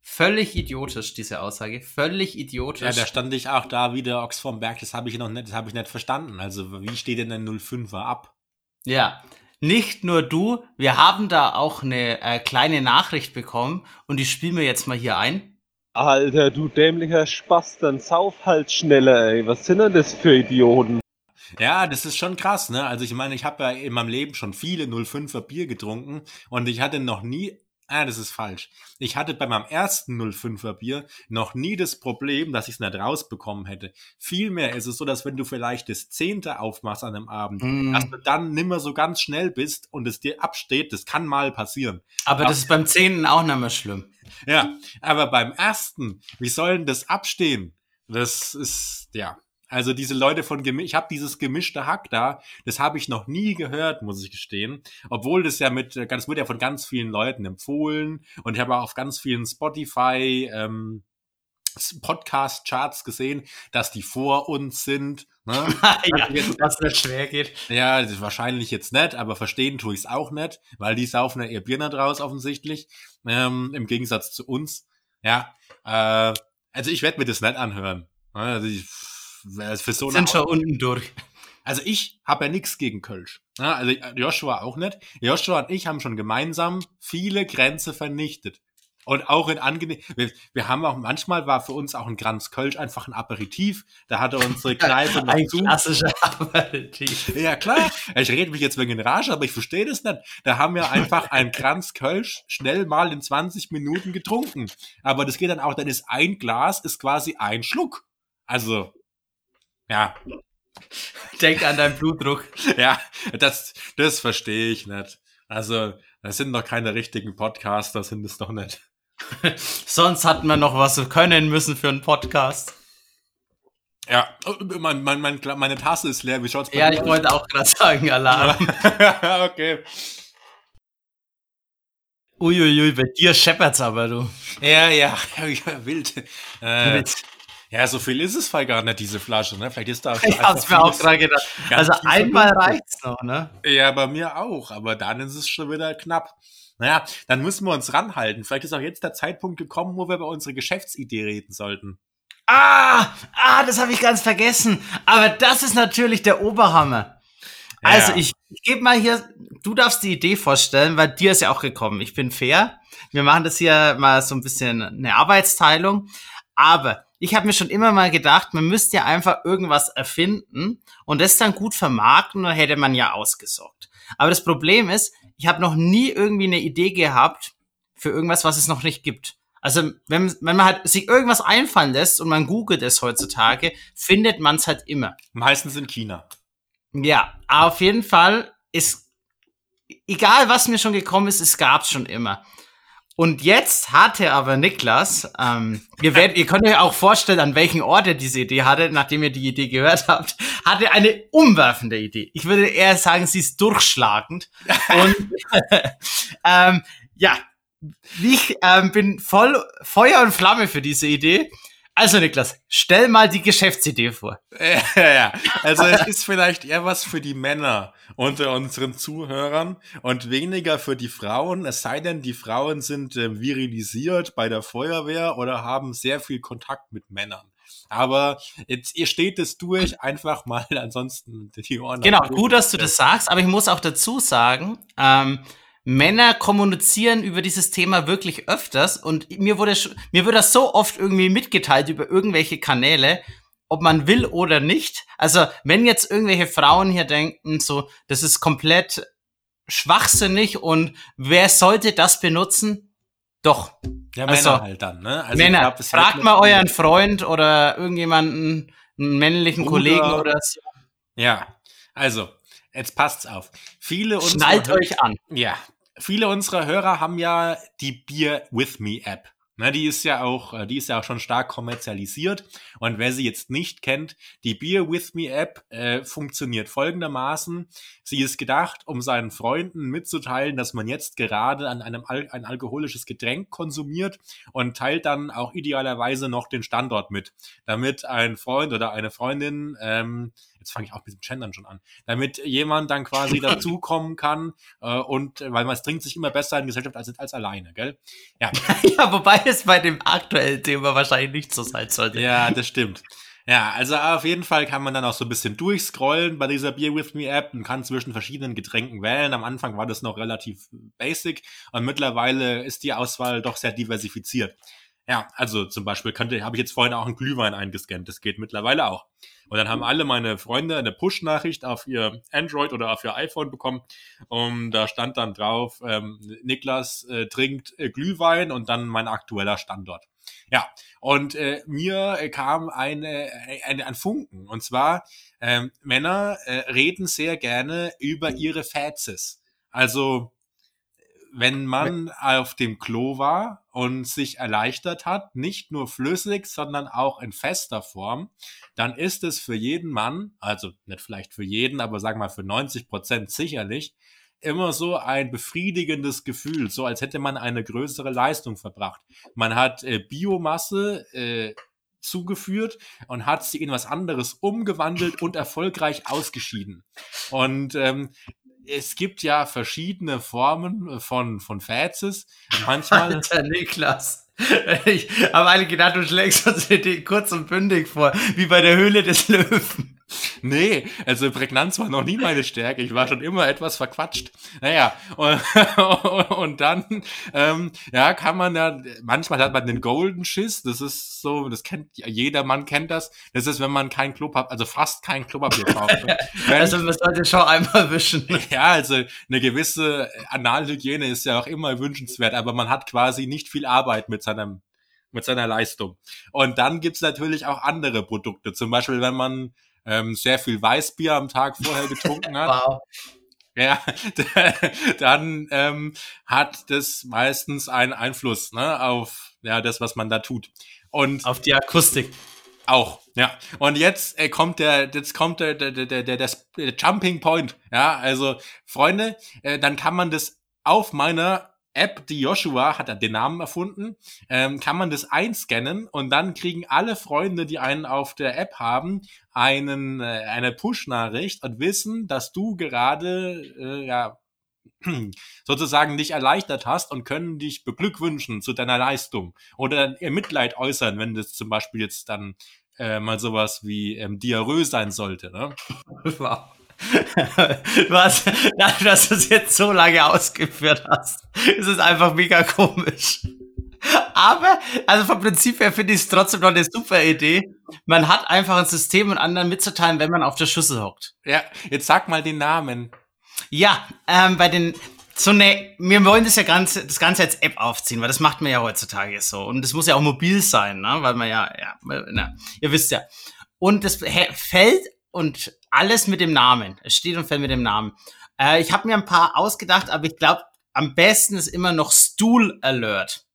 Völlig idiotisch, diese Aussage. Völlig idiotisch. Ja, da stand ich auch da wie der Ochs vom Berg. Das habe ich noch nicht, das habe ich nicht verstanden. Also, wie steht denn ein 05er ab? Ja. Nicht nur du, wir haben da auch eine äh, kleine Nachricht bekommen und die spielen wir jetzt mal hier ein. Alter, du dämlicher Spaß, dann sauf halt schneller, ey. Was sind denn das für Idioten? Ja, das ist schon krass, ne? Also ich meine, ich habe ja in meinem Leben schon viele 05er Bier getrunken und ich hatte noch nie Ah, das ist falsch. Ich hatte bei meinem ersten 05er Bier noch nie das Problem, dass ich es nicht rausbekommen hätte. Vielmehr ist es so, dass wenn du vielleicht das zehnte aufmachst an einem Abend, mm. dass du dann nimmer so ganz schnell bist und es dir absteht, das kann mal passieren. Aber, aber das ist beim zehnten auch nicht mehr schlimm. Ja, aber beim ersten, wie soll denn das abstehen? Das ist, ja, also diese Leute von Gemisch, ich habe dieses gemischte Hack da, das habe ich noch nie gehört, muss ich gestehen. Obwohl das ja mit, das wird ja von ganz vielen Leuten empfohlen und ich habe auch auf ganz vielen Spotify ähm, Podcast-Charts gesehen, dass die vor uns sind. Ne? [LAUGHS] ja, dass das schwer geht. Ja, das ist wahrscheinlich jetzt nicht, aber verstehen tue ich es auch nicht, weil die saufen ja ihr Bier nicht raus offensichtlich, ähm, im Gegensatz zu uns. Ja, äh, also ich werde mir das nicht anhören. Also ich, für so Sind schon unten durch. Also ich habe ja nichts gegen Kölsch. Ja, also Joshua auch nicht. Joshua und ich haben schon gemeinsam viele Grenze vernichtet. Und auch in angenehm. Wir, wir, haben auch manchmal war für uns auch ein Kranz Kölsch einfach ein Aperitif. Da hatte unsere [LAUGHS] Kneipe noch ein zu. klassischer Aperitif. Ja klar. Ich rede mich jetzt wegen in Rage, aber ich verstehe das nicht. Da haben wir einfach ein Kranz Kölsch schnell mal in 20 Minuten getrunken. Aber das geht dann auch, dann ist ein Glas ist quasi ein Schluck. Also ja. [LAUGHS] Denk an deinen Blutdruck. [LAUGHS] ja, das, das verstehe ich nicht. Also, das sind doch keine richtigen Podcaster, sind es doch nicht. [LAUGHS] Sonst hatten wir noch was können müssen für einen Podcast. Ja, oh, mein, mein, mein, meine Tasse ist leer. Wie schaut's bei Ja, ich wollte auch gerade sagen, Alarm. okay. Uiuiui, bei dir scheppert's aber, du. Ja, ja, ja wild. Äh, wild. Ja, so viel ist es gar nicht, diese Flasche, ne? Vielleicht ist da. Ich hab's mir auch dran gedacht. Also einmal reicht's noch, ne? Ja, bei mir auch, aber dann ist es schon wieder knapp. Naja, dann müssen wir uns ranhalten. Vielleicht ist auch jetzt der Zeitpunkt gekommen, wo wir über unsere Geschäftsidee reden sollten. Ah, ah, das habe ich ganz vergessen. Aber das ist natürlich der Oberhammer. Also ja. ich, ich gebe mal hier, du darfst die Idee vorstellen, weil dir ist ja auch gekommen. Ich bin fair. Wir machen das hier mal so ein bisschen eine Arbeitsteilung. Aber ich habe mir schon immer mal gedacht, man müsste ja einfach irgendwas erfinden und das dann gut vermarkten, dann hätte man ja ausgesorgt. Aber das Problem ist, ich habe noch nie irgendwie eine Idee gehabt für irgendwas, was es noch nicht gibt. Also wenn, wenn man halt sich irgendwas einfallen lässt und man googelt es heutzutage, findet man es halt immer. Meistens in China. Ja, auf jeden Fall ist, egal was mir schon gekommen ist, es gab schon immer. Und jetzt hatte aber Niklas, ähm, ihr, werdet, ihr könnt euch auch vorstellen, an welchen Ort er diese Idee hatte, nachdem ihr die Idee gehört habt, hatte eine umwerfende Idee. Ich würde eher sagen, sie ist durchschlagend. Und [LAUGHS] ähm, ja, ich ähm, bin voll Feuer und Flamme für diese Idee. Also Niklas, stell mal die Geschäftsidee vor. Ja, ja. Also es ist vielleicht eher was für die Männer unter unseren Zuhörern und weniger für die Frauen, es sei denn, die Frauen sind äh, virilisiert bei der Feuerwehr oder haben sehr viel Kontakt mit Männern. Aber jetzt, ihr steht es durch, einfach mal [LAUGHS] ansonsten die Ohren. Genau, gut, dass du das sagst, aber ich muss auch dazu sagen, ähm, Männer kommunizieren über dieses Thema wirklich öfters und mir wurde, mir wird das so oft irgendwie mitgeteilt über irgendwelche Kanäle, ob man will oder nicht. Also, wenn jetzt irgendwelche Frauen hier denken, so, das ist komplett schwachsinnig und wer sollte das benutzen? Doch. Ja, also, Männer halt dann, ne? Also Männer, glaub, fragt mal euren Freund oder irgendjemanden, einen männlichen Bruder. Kollegen oder so. Ja, also, jetzt passt's auf. Viele Schnallt euch an. Ja, viele unserer Hörer haben ja die Beer With Me App. Ne, die ist ja auch, äh, die ist ja auch schon stark kommerzialisiert. Und wer sie jetzt nicht kennt, die Beer With Me App äh, funktioniert folgendermaßen. Sie ist gedacht, um seinen Freunden mitzuteilen, dass man jetzt gerade an einem Al ein alkoholisches Getränk konsumiert und teilt dann auch idealerweise noch den Standort mit, damit ein Freund oder eine Freundin ähm, jetzt fange ich auch mit dem Gendern schon an, damit jemand dann quasi [LAUGHS] dazukommen kann äh, und weil man es trinkt sich immer besser in Gesellschaft als, als alleine, gell? Ja. [LAUGHS] ja, wobei es bei dem aktuellen Thema wahrscheinlich nicht so sein sollte. Ja, das stimmt. Ja, also auf jeden Fall kann man dann auch so ein bisschen durchscrollen bei dieser Beer With Me App und kann zwischen verschiedenen Getränken wählen. Am Anfang war das noch relativ basic und mittlerweile ist die Auswahl doch sehr diversifiziert. Ja, also zum Beispiel könnte, habe ich jetzt vorhin auch einen Glühwein eingescannt. Das geht mittlerweile auch. Und dann haben alle meine Freunde eine Push-Nachricht auf ihr Android oder auf ihr iPhone bekommen. Und da stand dann drauf, ähm, Niklas äh, trinkt äh, Glühwein und dann mein aktueller Standort. Ja, und äh, mir kam eine, eine, ein Funken. Und zwar, ähm, Männer äh, reden sehr gerne über ihre Fazes. Also wenn man auf dem Klo war und sich erleichtert hat, nicht nur flüssig, sondern auch in fester Form, dann ist es für jeden Mann, also nicht vielleicht für jeden, aber sagen wir mal für 90 Prozent sicherlich, immer so ein befriedigendes Gefühl, so als hätte man eine größere Leistung verbracht. Man hat äh, Biomasse äh, zugeführt und hat sie in was anderes umgewandelt und erfolgreich ausgeschieden. Und ähm, es gibt ja verschiedene Formen von, von Fazes. [LAUGHS] Manchmal. Alter Niklas. Ich habe eigentlich gedacht, du schlägst uns die kurz und bündig vor, wie bei der Höhle des Löwen. Nee, also Prägnanz war noch nie meine Stärke. Ich war schon immer etwas verquatscht. Naja, und, [LAUGHS] und dann, ähm, ja, kann man ja, manchmal hat man den Golden Schiss. Das ist so, das kennt, jeder Mann kennt das. Das ist, wenn man kein Klopapier, also fast kein Klopapier kauft. [LAUGHS] wenn, also man sollte schon einmal wischen. [LAUGHS] Ja, also eine gewisse Analhygiene ist ja auch immer wünschenswert, aber man hat quasi nicht viel Arbeit mit seinem mit seiner Leistung. Und dann gibt's natürlich auch andere Produkte. Zum Beispiel, wenn man ähm, sehr viel Weißbier am Tag vorher [LAUGHS] getrunken hat. wow. Ja, [LAUGHS] dann ähm, hat das meistens einen Einfluss ne, auf ja, das, was man da tut. Und auf die Akustik. Auch, ja. Und jetzt äh, kommt der, jetzt kommt der, der, der, der, der, der Jumping Point. Ja, also Freunde, äh, dann kann man das auf meiner App, die Joshua hat den Namen erfunden, ähm, kann man das einscannen und dann kriegen alle Freunde, die einen auf der App haben, einen, äh, eine Push-Nachricht und wissen, dass du gerade äh, ja, [CLEARS THROAT] sozusagen dich erleichtert hast und können dich beglückwünschen zu deiner Leistung oder ihr Mitleid äußern, wenn das zum Beispiel jetzt dann äh, mal sowas wie ähm, Diarrhoe sein sollte. Ne? [LAUGHS] Wow. [LAUGHS] Was, dass du es jetzt so lange ausgeführt hast, ist es einfach mega komisch. Aber, also vom Prinzip her finde ich es trotzdem noch eine super Idee. Man hat einfach ein System und anderen mitzuteilen, wenn man auf der Schüssel hockt. Ja, jetzt sag mal den Namen. Ja, ähm, bei den, so ne, wir wollen das ja ganz, das Ganze als App aufziehen, weil das macht man ja heutzutage so. Und das muss ja auch mobil sein, ne? weil man ja, ja, na, ihr wisst ja. Und das fällt und alles mit dem Namen. Es steht und fällt mit dem Namen. Äh, ich habe mir ein paar ausgedacht, aber ich glaube, am besten ist immer noch Stool Alert.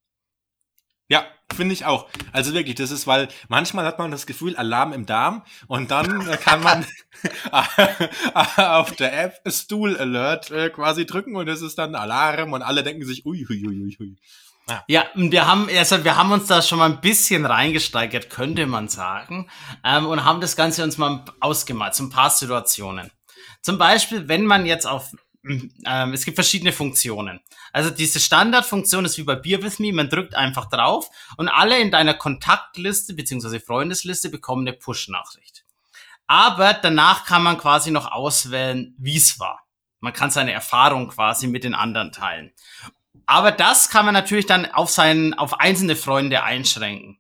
Ja, finde ich auch. Also wirklich, das ist, weil manchmal hat man das Gefühl, Alarm im Darm und dann kann man [LAUGHS] auf der App Stool Alert äh, quasi drücken und es ist dann Alarm und alle denken sich, ui, ui, ui, ui. Ja. wir haben, also wir haben uns da schon mal ein bisschen reingesteigert, könnte man sagen, ähm, und haben das Ganze uns mal ausgemalt, so ein paar Situationen. Zum Beispiel, wenn man jetzt auf ähm, es gibt verschiedene Funktionen. Also diese Standardfunktion ist wie bei Beer With Me, man drückt einfach drauf und alle in deiner Kontaktliste beziehungsweise Freundesliste bekommen eine Push-Nachricht. Aber danach kann man quasi noch auswählen, wie es war. Man kann seine Erfahrung quasi mit den anderen teilen. Aber das kann man natürlich dann auf seinen, auf einzelne Freunde einschränken.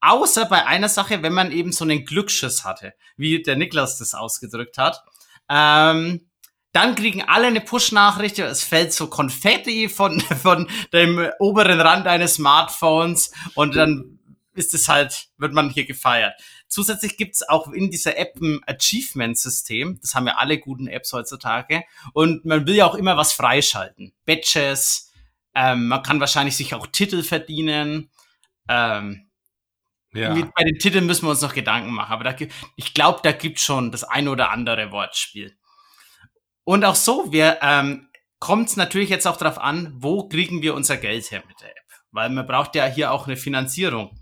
Außer bei einer Sache, wenn man eben so einen Glücksschiss hatte, wie der Niklas das ausgedrückt hat. Ähm, dann kriegen alle eine Push-Nachricht, es fällt so Konfetti von, [LAUGHS] von dem oberen Rand eines Smartphones und dann ist es halt, wird man hier gefeiert. Zusätzlich gibt's auch in dieser App ein Achievement-System. Das haben ja alle guten Apps heutzutage. Und man will ja auch immer was freischalten. Badges, ähm, man kann wahrscheinlich sich auch Titel verdienen. Ähm, ja. Mit, bei den Titeln müssen wir uns noch Gedanken machen. Aber da, ich glaube, da gibt's schon das ein oder andere Wortspiel. Und auch so, wir ähm, kommt es natürlich jetzt auch darauf an, wo kriegen wir unser Geld her mit der App. Weil man braucht ja hier auch eine Finanzierung.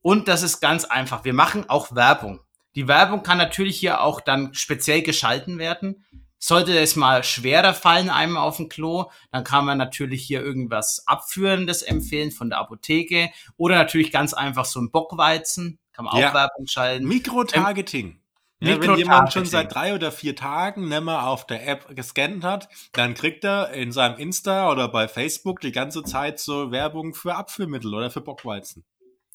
Und das ist ganz einfach. Wir machen auch Werbung. Die Werbung kann natürlich hier auch dann speziell geschalten werden. Sollte es mal schwerer fallen einem auf dem Klo, dann kann man natürlich hier irgendwas Abführendes empfehlen von der Apotheke oder natürlich ganz einfach so ein Bockweizen, kann man auch ja. Werbung schalten. Mikrotargeting. Ja, wenn jemand schon seit drei oder vier Tagen nicht mehr auf der App gescannt hat, dann kriegt er in seinem Insta oder bei Facebook die ganze Zeit so Werbung für Abführmittel oder für Bockweizen.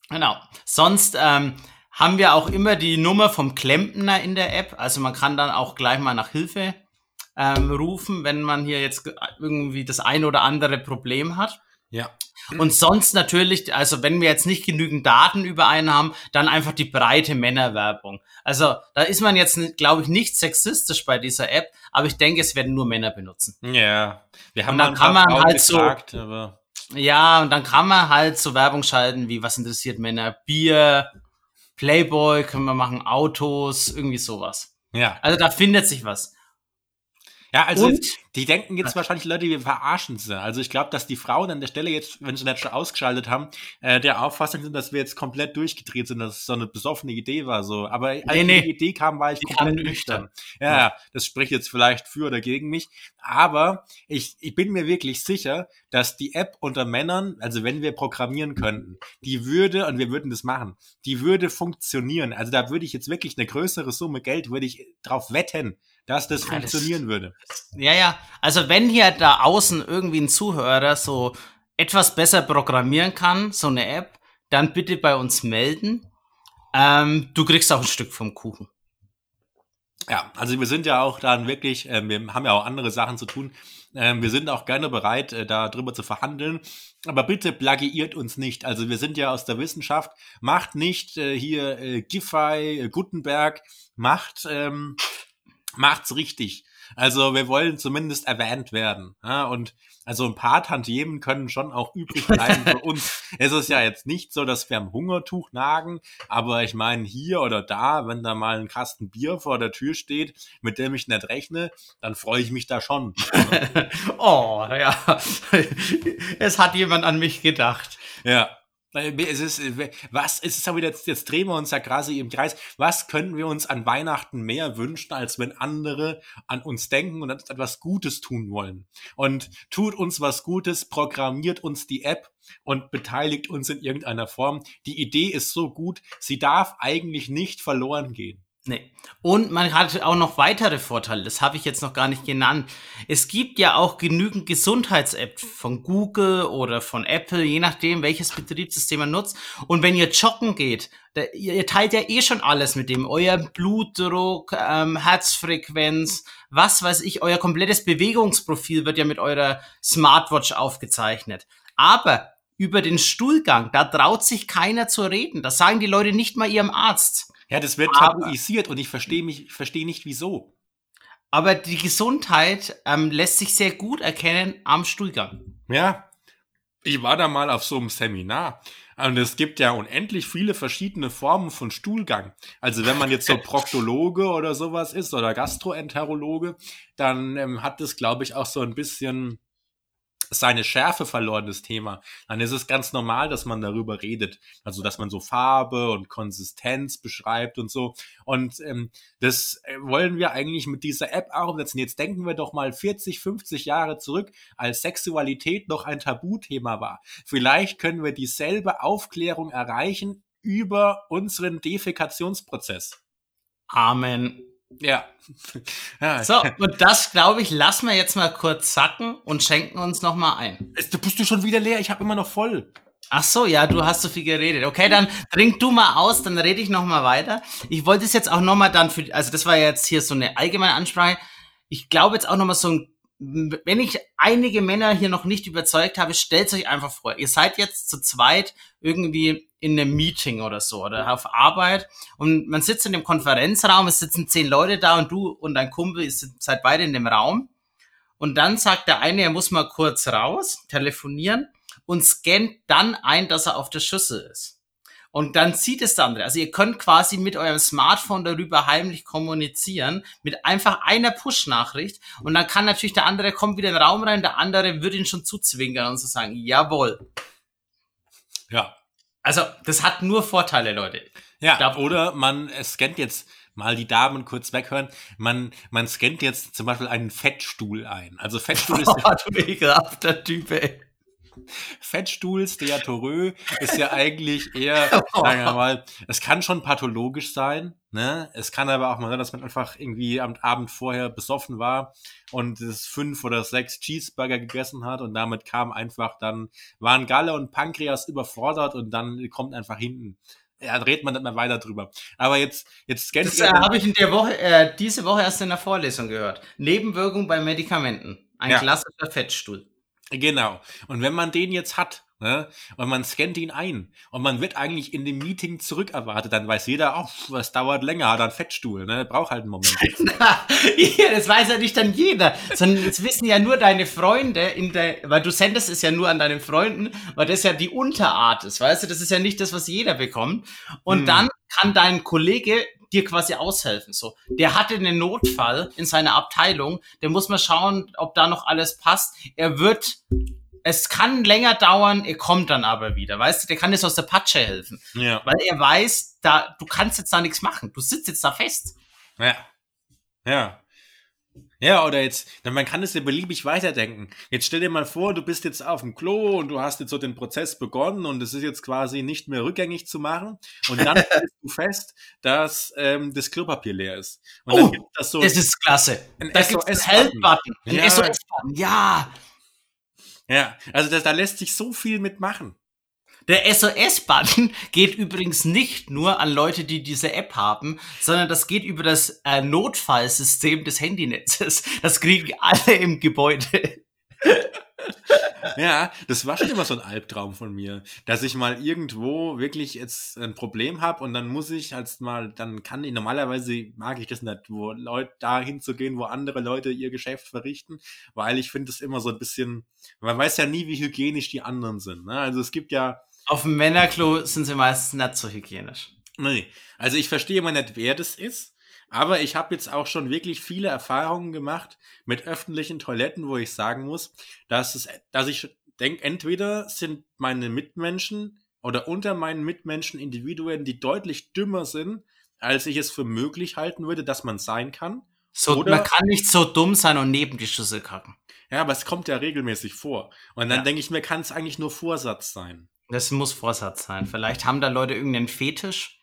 Genau. Sonst ähm, haben wir auch immer die Nummer vom Klempner in der App. Also man kann dann auch gleich mal nach Hilfe ähm, rufen, wenn man hier jetzt irgendwie das ein oder andere Problem hat. Ja. Und sonst natürlich, also wenn wir jetzt nicht genügend Daten über einen haben, dann einfach die breite Männerwerbung. Also da ist man jetzt, glaube ich, nicht sexistisch bei dieser App, aber ich denke, es werden nur Männer benutzen. Ja, wir haben und dann kann man Frauen halt gefragt, so, aber ja, und dann kann man halt so Werbung schalten, wie was interessiert Männer, Bier, Playboy, können wir machen, Autos, irgendwie sowas. Ja. Also da findet sich was. Ja, also und, die denken jetzt wahrscheinlich Leute, wir verarschen sie. Also ich glaube, dass die Frauen an der Stelle jetzt, wenn sie nicht schon ausgeschaltet haben, äh, der Auffassung sind, dass wir jetzt komplett durchgedreht sind, dass es so eine besoffene Idee war. So, aber als nee, nee. die Idee kam, war ich die komplett nüchtern. Ja, ja, das spricht jetzt vielleicht für oder gegen mich. Aber ich, ich bin mir wirklich sicher, dass die App unter Männern, also wenn wir programmieren könnten, die würde, und wir würden das machen, die würde funktionieren. Also da würde ich jetzt wirklich eine größere Summe Geld, würde ich drauf wetten, dass das funktionieren würde. Ja, ja. Also wenn hier da außen irgendwie ein Zuhörer so etwas besser programmieren kann, so eine App, dann bitte bei uns melden. Ähm, du kriegst auch ein Stück vom Kuchen. Ja, also wir sind ja auch dann wirklich, äh, wir haben ja auch andere Sachen zu tun. Ähm, wir sind auch gerne bereit, äh, darüber zu verhandeln. Aber bitte plagiiert uns nicht. Also wir sind ja aus der Wissenschaft. Macht nicht äh, hier äh, Giffey, äh, Gutenberg, macht ähm, macht's richtig. Also wir wollen zumindest erwähnt werden. Ja? Und also ein paar Tantiemen können schon auch übrig bleiben für [LAUGHS] uns. Es ist ja jetzt nicht so, dass wir am Hungertuch nagen, aber ich meine hier oder da, wenn da mal ein Kasten Bier vor der Tür steht, mit dem ich nicht rechne, dann freue ich mich da schon. [LAUGHS] oh, ja. [LAUGHS] es hat jemand an mich gedacht. Ja. Es ist, äh, was, es ist aber jetzt, jetzt drehen wir uns ja quasi im Kreis. Was können wir uns an Weihnachten mehr wünschen, als wenn andere an uns denken und etwas Gutes tun wollen? Und tut uns was Gutes, programmiert uns die App und beteiligt uns in irgendeiner Form. Die Idee ist so gut, sie darf eigentlich nicht verloren gehen. Nee. Und man hat auch noch weitere Vorteile, das habe ich jetzt noch gar nicht genannt. Es gibt ja auch genügend Gesundheits-Apps von Google oder von Apple, je nachdem, welches Betriebssystem man nutzt. Und wenn ihr joggen geht, da, ihr teilt ja eh schon alles mit dem. Euer Blutdruck, ähm, Herzfrequenz, was weiß ich, euer komplettes Bewegungsprofil wird ja mit eurer Smartwatch aufgezeichnet. Aber über den Stuhlgang, da traut sich keiner zu reden. Das sagen die Leute nicht mal ihrem Arzt. Ja, das wird tabuisiert und ich verstehe mich, ich verstehe nicht wieso. Aber die Gesundheit ähm, lässt sich sehr gut erkennen am Stuhlgang. Ja, ich war da mal auf so einem Seminar Und es gibt ja unendlich viele verschiedene Formen von Stuhlgang. Also wenn man jetzt so [LAUGHS] Proktologe oder sowas ist oder Gastroenterologe, dann ähm, hat das, glaube ich, auch so ein bisschen seine Schärfe verloren, das Thema, dann ist es ganz normal, dass man darüber redet. Also, dass man so Farbe und Konsistenz beschreibt und so. Und ähm, das äh, wollen wir eigentlich mit dieser App auch umsetzen. Jetzt denken wir doch mal 40, 50 Jahre zurück, als Sexualität noch ein Tabuthema war. Vielleicht können wir dieselbe Aufklärung erreichen über unseren Defekationsprozess. Amen. [LAUGHS] Ja. So, und das, glaube ich, lassen wir jetzt mal kurz sacken und schenken uns noch mal ein. Du bist du schon wieder leer, ich habe immer noch voll. Ach so, ja, du hast so viel geredet. Okay, dann trink du mal aus, dann rede ich noch mal weiter. Ich wollte es jetzt auch noch mal dann für, also das war jetzt hier so eine allgemeine Ansprache. Ich glaube jetzt auch noch mal so ein wenn ich einige Männer hier noch nicht überzeugt habe, stellt euch einfach vor, ihr seid jetzt zu zweit irgendwie in einem Meeting oder so oder auf Arbeit und man sitzt in dem Konferenzraum, es sitzen zehn Leute da und du und dein Kumpel ihr seid beide in dem Raum. Und dann sagt der eine, er muss mal kurz raus, telefonieren und scannt dann ein, dass er auf der Schüssel ist. Und dann sieht es der andere. Also ihr könnt quasi mit eurem Smartphone darüber heimlich kommunizieren, mit einfach einer Push-Nachricht. Und dann kann natürlich der andere kommt wieder in den Raum rein, der andere würde ihn schon zuzwinkern und so sagen, jawohl. Ja. Also das hat nur Vorteile, Leute. Ja, glaub, oder man scannt jetzt mal die Damen kurz weghören. Man, man scannt jetzt zum Beispiel einen Fettstuhl ein. Also Fettstuhl ist. [LAUGHS] Oh, du ekelhafter Typ, ey. Fettstuhl, Steatorö ist ja eigentlich eher, [LAUGHS] sagen wir mal, es kann schon pathologisch sein, ne? Es kann aber auch mal sein, dass man einfach irgendwie am Abend vorher besoffen war und es fünf oder sechs Cheeseburger gegessen hat und damit kam einfach dann, waren Galle und Pankreas überfordert und dann kommt einfach hinten ja, redet man nicht mehr weiter drüber. Aber jetzt, jetzt scannt Das äh, habe ich in der Woche, äh, diese Woche erst in der Vorlesung gehört. Nebenwirkung bei Medikamenten. Ein ja. klassischer Fettstuhl. Genau. Und wenn man den jetzt hat, ne, und man scannt ihn ein und man wird eigentlich in dem Meeting zurückerwartet, dann weiß jeder, oh, es dauert länger, hat einen Fettstuhl, ne, braucht halt einen Moment. [LAUGHS] ja, das weiß ja nicht dann jeder, sondern das wissen ja nur deine Freunde in der, weil du sendest es ja nur an deinen Freunden, weil das ja die Unterart ist, weißt du, das ist ja nicht das, was jeder bekommt. Und hm. dann kann dein Kollege dir quasi aushelfen. So, der hatte einen Notfall in seiner Abteilung, der muss mal schauen, ob da noch alles passt. Er wird, es kann länger dauern, er kommt dann aber wieder, weißt du, der kann jetzt aus der Patsche helfen. Ja. Weil er weiß, da, du kannst jetzt da nichts machen. Du sitzt jetzt da fest. Ja. Ja. Ja, oder jetzt, man kann es ja beliebig weiterdenken. Jetzt stell dir mal vor, du bist jetzt auf dem Klo und du hast jetzt so den Prozess begonnen und es ist jetzt quasi nicht mehr rückgängig zu machen. Und dann [LAUGHS] stellst du fest, dass ähm, das Klopapier leer ist. Und oh, dann gibt das so. Das ist klasse. Ein da SOS-Button. Ein ja. SOS-Button, ja. Ja, also das, da lässt sich so viel mitmachen. Der SOS-Button [LAUGHS] geht übrigens nicht nur an Leute, die diese App haben, sondern das geht über das äh, Notfallsystem des Handynetzes. [LAUGHS] Das kriegen alle im Gebäude. ja, das war schon immer so ein Albtraum von mir, dass ich mal irgendwo wirklich jetzt ein Problem habe und dann muss ich als mal, dann kann ich, normalerweise mag ich das nicht, wo Leute da hinzugehen, wo andere Leute ihr Geschäft verrichten, weil ich finde es immer so ein bisschen, man weiß ja nie, wie hygienisch die anderen sind. Ne? Also es gibt ja auf dem Männerklo sind sie meistens nicht so hygienisch. Nee, also ich verstehe immer nicht, wer das ist. Aber ich habe jetzt auch schon wirklich viele Erfahrungen gemacht mit öffentlichen Toiletten, wo ich sagen muss, dass, es, dass ich denke, entweder sind meine Mitmenschen oder unter meinen Mitmenschen Individuen, die deutlich dümmer sind, als ich es für möglich halten würde, dass man sein kann. So, oder, man kann nicht so dumm sein und neben die Schüssel kacken. Ja, aber es kommt ja regelmäßig vor. Und dann ja. denke ich mir, kann es eigentlich nur Vorsatz sein. Das muss Vorsatz sein. Vielleicht haben da Leute irgendeinen Fetisch.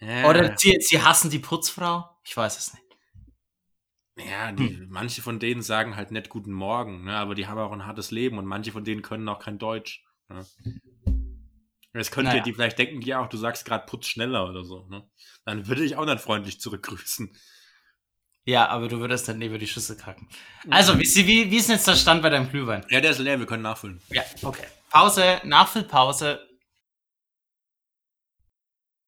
Ja. Oder sie, sie hassen die Putzfrau. Ich weiß es nicht. Ja, die, hm. manche von denen sagen halt nicht guten Morgen, ne, aber die haben auch ein hartes Leben und manche von denen können auch kein Deutsch. Ne. Das könnte naja. die vielleicht denken, die auch, du sagst gerade putz schneller oder so. Ne? Dann würde ich auch nicht freundlich zurückgrüßen. Ja, aber du würdest dann neben die Schüssel kacken. Also, wie, wie, wie ist denn jetzt der Stand bei deinem Glühwein? Ja, der ist leer, wir können nachfüllen. Ja, okay. Pause, Nachfüllpause.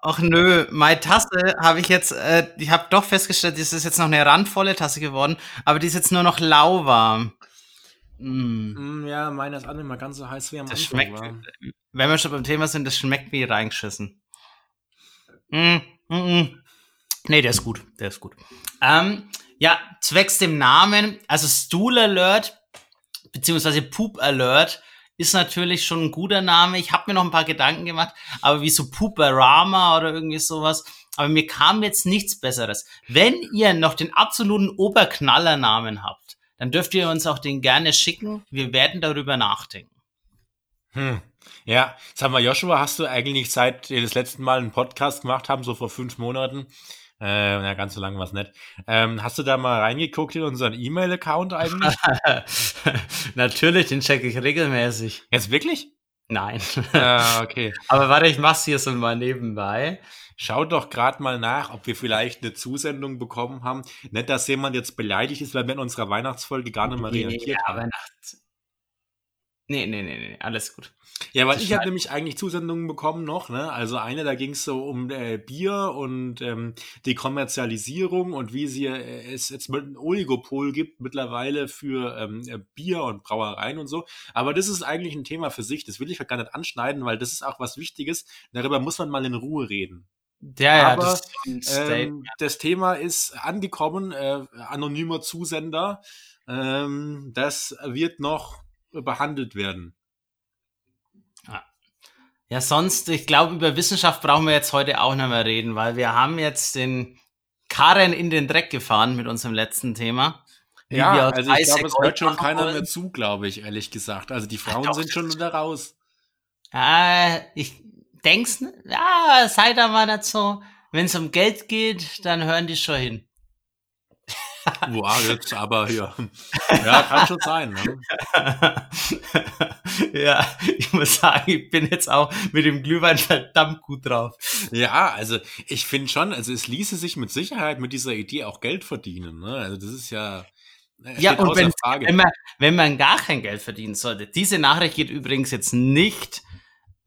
Ach nö, meine Tasse habe ich jetzt, äh, ich habe doch festgestellt, das ist jetzt noch eine randvolle Tasse geworden, aber die ist jetzt nur noch lauwarm. Mm. Ja, meiner ist auch nicht mal ganz so heiß wie am das Anfang. Schmeckt, war. Wenn wir schon beim Thema sind, das schmeckt wie reingeschissen. Mm, mm, mm. Nee, der ist gut. Der ist gut. Ähm, ja, zwecks dem Namen, also Stool Alert, beziehungsweise Poop Alert, ist natürlich schon ein guter Name. Ich habe mir noch ein paar Gedanken gemacht, aber wie so Pooperama oder irgendwie sowas. Aber mir kam jetzt nichts Besseres. Wenn ihr noch den absoluten Oberknallernamen habt, dann dürft ihr uns auch den gerne schicken. Wir werden darüber nachdenken. Hm. Ja, sag mal, Joshua, hast du eigentlich seit wir das letzte Mal einen Podcast gemacht haben, so vor fünf Monaten, äh, na, ganz so lange war es nicht. Ähm, hast du da mal reingeguckt in unseren E-Mail-Account eigentlich? [LAUGHS] Natürlich, den checke ich regelmäßig. Jetzt wirklich? Nein. Ah, [LAUGHS] okay. Aber warte, ich mach's hier so mal nebenbei. Schaut doch gerade mal nach, ob wir vielleicht eine Zusendung bekommen haben. Nicht, dass jemand jetzt beleidigt ist, weil wir in unserer Weihnachtsfolge gar nicht mehr reagiert ja, haben. Weihnachts Nee, nee, nee, nee, alles gut. Ja, weil ich habe nämlich eigentlich Zusendungen bekommen noch, ne? Also eine, da ging es so um äh, Bier und ähm, die Kommerzialisierung und wie sie äh, es jetzt mit einem Oligopol gibt mittlerweile für ähm, äh, Bier und Brauereien und so. Aber das ist eigentlich ein Thema für sich. Das will ich gar nicht anschneiden, weil das ist auch was Wichtiges. Darüber muss man mal in Ruhe reden. Ja, ja, Aber, das, ähm, das Thema ist angekommen, äh, anonymer Zusender. Ähm, das wird noch behandelt werden. Ja, sonst, ich glaube, über Wissenschaft brauchen wir jetzt heute auch nicht mehr reden, weil wir haben jetzt den Karren in den Dreck gefahren mit unserem letzten Thema. Ja, also ich glaube, es hört schon keiner mehr zu, glaube ich, ehrlich gesagt. Also die Frauen ja, sind schon wieder raus. Ah, ich denk's, ja, sei da mal nicht so. Wenn es um Geld geht, dann hören die schon hin. Wow, jetzt aber hier. Ja, kann schon sein. Ne? [LAUGHS] ja, ich muss sagen, ich bin jetzt auch mit dem Glühwein verdammt gut drauf. Ja, also ich finde schon, also es ließe sich mit Sicherheit mit dieser Idee auch Geld verdienen. Ne? Also das ist ja. Ja, und wenn, wenn, man, wenn man gar kein Geld verdienen sollte. Diese Nachricht geht übrigens jetzt nicht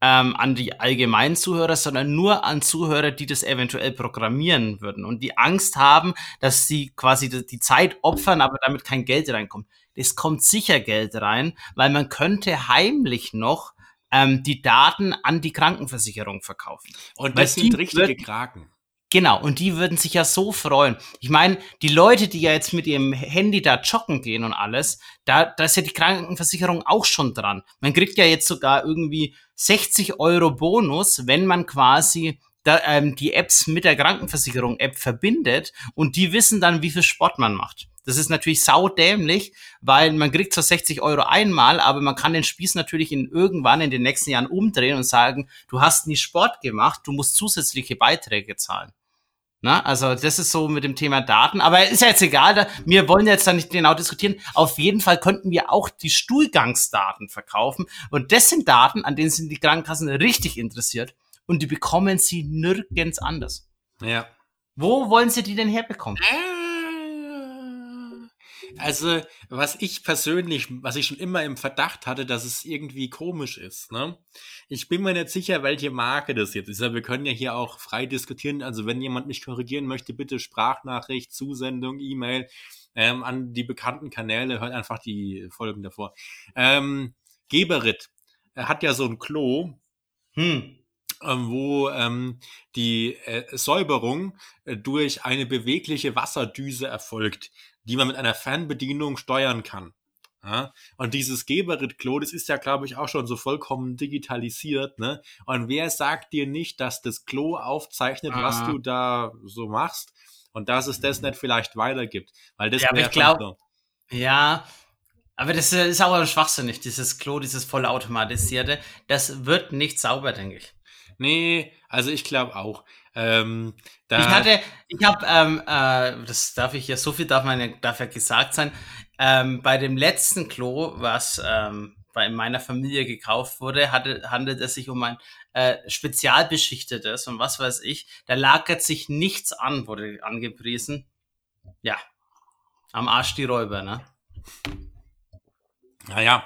ähm, an die allgemeinen Zuhörer, sondern nur an Zuhörer, die das eventuell programmieren würden und die Angst haben, dass sie quasi die Zeit opfern, aber damit kein Geld reinkommt. Es kommt sicher Geld rein, weil man könnte heimlich noch ähm, die Daten an die Krankenversicherung verkaufen. Und das sind richtige Kraken. Genau, und die würden sich ja so freuen. Ich meine, die Leute, die ja jetzt mit ihrem Handy da joggen gehen und alles, da, da ist ja die Krankenversicherung auch schon dran. Man kriegt ja jetzt sogar irgendwie 60 Euro Bonus, wenn man quasi da, ähm, die Apps mit der Krankenversicherung-App verbindet und die wissen dann, wie viel Sport man macht. Das ist natürlich saudämlich, weil man kriegt zwar 60 Euro einmal, aber man kann den Spieß natürlich in irgendwann in den nächsten Jahren umdrehen und sagen, du hast nie Sport gemacht, du musst zusätzliche Beiträge zahlen. Na, also das ist so mit dem Thema Daten. Aber ist ja jetzt egal, da, wir wollen jetzt da nicht genau diskutieren. Auf jeden Fall könnten wir auch die Stuhlgangsdaten verkaufen. Und das sind Daten, an denen sind die Krankenkassen richtig interessiert. Und die bekommen sie nirgends anders. Ja. Wo wollen sie die denn herbekommen? Äh also, was ich persönlich, was ich schon immer im Verdacht hatte, dass es irgendwie komisch ist, ne? Ich bin mir nicht sicher, welche Marke das jetzt ist. Aber wir können ja hier auch frei diskutieren. Also, wenn jemand mich korrigieren möchte, bitte Sprachnachricht, Zusendung, E-Mail ähm, an die bekannten Kanäle. Hört einfach die Folgen davor. Ähm, Geberit hat ja so ein Klo. Hm ähm, wo ähm, die äh, Säuberung äh, durch eine bewegliche Wasserdüse erfolgt die man mit einer Fernbedienung steuern kann. Ja? Und dieses Geberit-Klo, das ist ja, glaube ich, auch schon so vollkommen digitalisiert. Ne? Und wer sagt dir nicht, dass das Klo aufzeichnet, ah. was du da so machst und dass es das nicht vielleicht weitergibt? Weil das ja, aber ich glaube, ja, aber das ist auch schwachsinnig, dieses Klo, dieses vollautomatisierte. Das wird nicht sauber, denke ich. Nee, also ich glaube auch. Ähm, ich hatte, ich habe, ähm, äh, das darf ich ja, so viel darf man darf ja gesagt sein. Ähm, bei dem letzten Klo, was ähm, bei meiner Familie gekauft wurde, hatte, handelt es sich um ein äh, spezialbeschichtetes und was weiß ich. Da lagert sich nichts an, wurde angepriesen. Ja, am Arsch die Räuber, ne? Naja,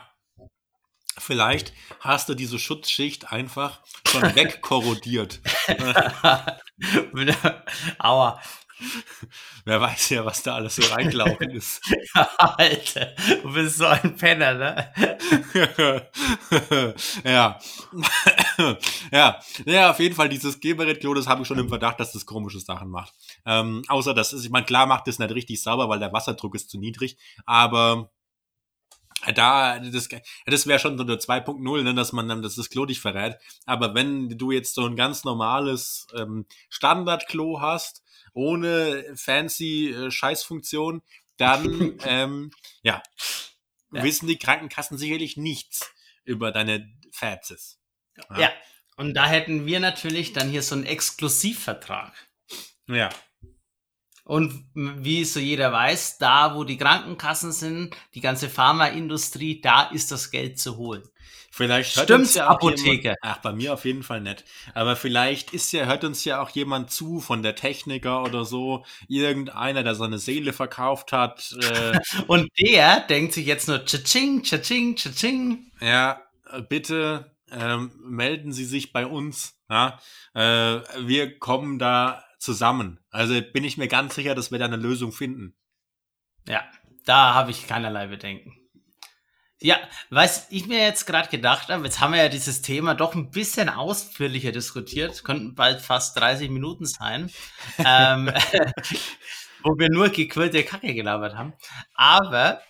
Vielleicht hast du diese Schutzschicht einfach schon [LAUGHS] wegkorrodiert. [LAUGHS] Aua. Wer weiß ja, was da alles so reingelaufen ist. [LAUGHS] Alter, du bist so ein Penner, ne? ja. ja. Ja, auf jeden Fall, dieses Geberit-Klo, das habe ich schon im Verdacht, dass das komische Sachen macht. Ähm, außer, dass es, ich meine, klar macht das nicht richtig sauber, weil der Wasserdruck ist zu niedrig, aber da, das, das wäre schon so der 2.0, ne, dass man dann das, das Klo dich verrät. Aber wenn du jetzt so ein ganz normales ähm, Standard-Klo hast, ohne fancy äh, Scheißfunktion, dann [LAUGHS] ähm, ja, ja, wissen die Krankenkassen sicherlich nichts über deine Fazes. Ja. ja, und da hätten wir natürlich dann hier so einen Exklusivvertrag. Ja. Und wie so jeder weiß, da wo die Krankenkassen sind, die ganze Pharmaindustrie, da ist das Geld zu holen. Vielleicht hört Stimmt's, uns ja Apotheke. Jemand, ach, bei mir auf jeden Fall nicht. Aber vielleicht ist ja, hört uns ja auch jemand zu von der Techniker oder so. Irgendeiner, der seine Seele verkauft hat. Äh, [LAUGHS] Und der denkt sich jetzt nur Tsching, Tsching, Tsching. Ja, bitte ähm, melden Sie sich bei uns. Ja? Äh, wir kommen da zusammen. Also bin ich mir ganz sicher, dass wir da eine Lösung finden. Ja, da habe ich keinerlei Bedenken. Ja, was ich mir jetzt gerade gedacht habe, jetzt haben wir ja dieses Thema doch ein bisschen ausführlicher diskutiert, könnten bald fast 30 Minuten sein, [LAUGHS] ähm, [LAUGHS] wo wir nur gequillte Kacke gelabert haben. Aber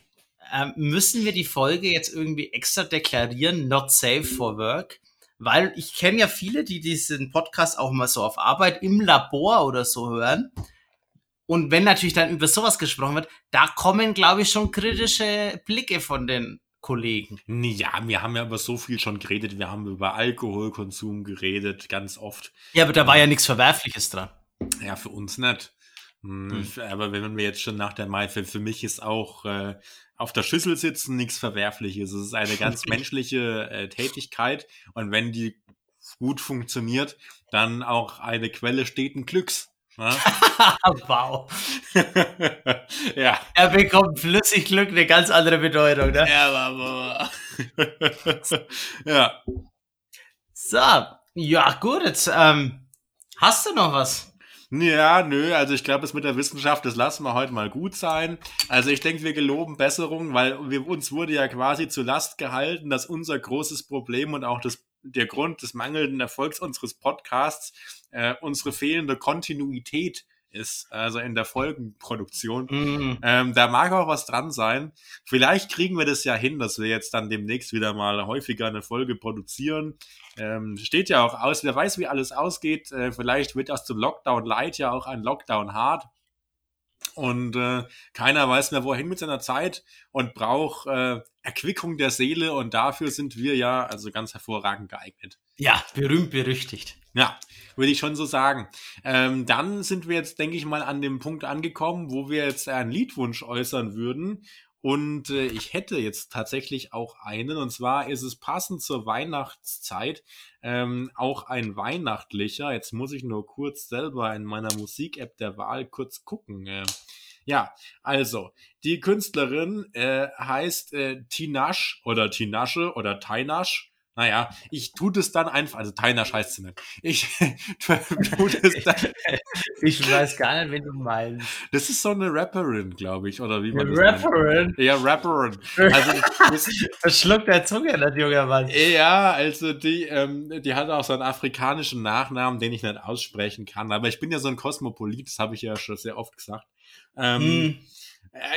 ähm, müssen wir die Folge jetzt irgendwie extra deklarieren, not safe for work? Weil ich kenne ja viele, die diesen Podcast auch mal so auf Arbeit im Labor oder so hören. Und wenn natürlich dann über sowas gesprochen wird, da kommen, glaube ich, schon kritische Blicke von den Kollegen. Ja, wir haben ja über so viel schon geredet. Wir haben über Alkoholkonsum geredet, ganz oft. Ja, aber da war ja nichts Verwerfliches dran. Ja, für uns nicht. Hm. hm. Aber wenn wir jetzt schon nach der Mai, für, für mich ist auch äh, auf der Schüssel sitzen nichts Verwerfliches. Es ist eine ganz [LAUGHS] menschliche äh, Tätigkeit. Und wenn die gut funktioniert, dann auch eine Quelle steten Glücks. [LAUGHS] wow. [LAUGHS] ja. Er bekommt flüssig Glück eine ganz andere Bedeutung, ne? Ja, aber. ja. So, ja, gut, jetzt ähm, hast du noch was? Ja, nö, also ich glaube, das mit der Wissenschaft, das lassen wir heute mal gut sein. Also ich denke, wir geloben Besserung, weil wir, uns wurde ja quasi zu Last gehalten, dass unser großes Problem und auch das der Grund des mangelnden Erfolgs unseres Podcasts äh, unsere fehlende Kontinuität ist, also in der Folgenproduktion. Mm. Ähm, da mag auch was dran sein. Vielleicht kriegen wir das ja hin, dass wir jetzt dann demnächst wieder mal häufiger eine Folge produzieren. Ähm, steht ja auch aus, wer weiß, wie alles ausgeht. Äh, vielleicht wird aus dem Lockdown Light ja auch ein Lockdown Hard. Und äh, keiner weiß mehr, wohin mit seiner Zeit und braucht äh, Erquickung der Seele. Und dafür sind wir ja also ganz hervorragend geeignet. Ja, berühmt berüchtigt. Ja, würde ich schon so sagen. Ähm, dann sind wir jetzt, denke ich mal, an dem Punkt angekommen, wo wir jetzt einen Liedwunsch äußern würden. Und äh, ich hätte jetzt tatsächlich auch einen. Und zwar ist es passend zur Weihnachtszeit ähm, auch ein weihnachtlicher. Jetzt muss ich nur kurz selber in meiner Musik-App der Wahl kurz gucken. Äh, ja, also, die Künstlerin äh, heißt äh, Tinash oder Tinasche oder Tainash naja, ich tue das dann einfach, also Taina scheißt nicht. Ich [LAUGHS] tue das dann. [LAUGHS] Ich weiß gar nicht, wen du meinst. Das ist so eine Rapperin, glaube ich, oder wie man eine das Rapperin? Nennt. Ja, Rapperin. Also, [LAUGHS] das, Verschluckt der Zunge, das junge Mann. Ja, also die, ähm, die hat auch so einen afrikanischen Nachnamen, den ich nicht aussprechen kann. Aber ich bin ja so ein Kosmopolit, das habe ich ja schon sehr oft gesagt. Ähm, hm.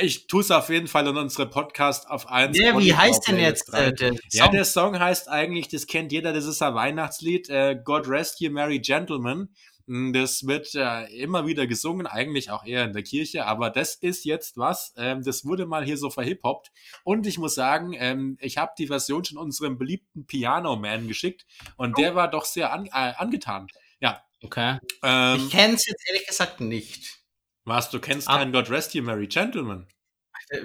Ich tue es auf jeden Fall in unsere Podcast auf eins. Ja, wie heißt denn jetzt äh, der Song? Ja, der Song heißt eigentlich, das kennt jeder, das ist ein Weihnachtslied, äh, God Rest You Merry Gentlemen. Hm, das wird äh, immer wieder gesungen, eigentlich auch eher in der Kirche, aber das ist jetzt was, ähm, das wurde mal hier so verhip-hoppt. Und ich muss sagen, ähm, ich habe die Version schon unserem beliebten Piano Man geschickt und oh. der war doch sehr an, äh, angetan. Ja. Okay. Ähm, ich kenne es jetzt ehrlich gesagt nicht. Was, du kennst ah. keinen God Rest You Merry Gentleman?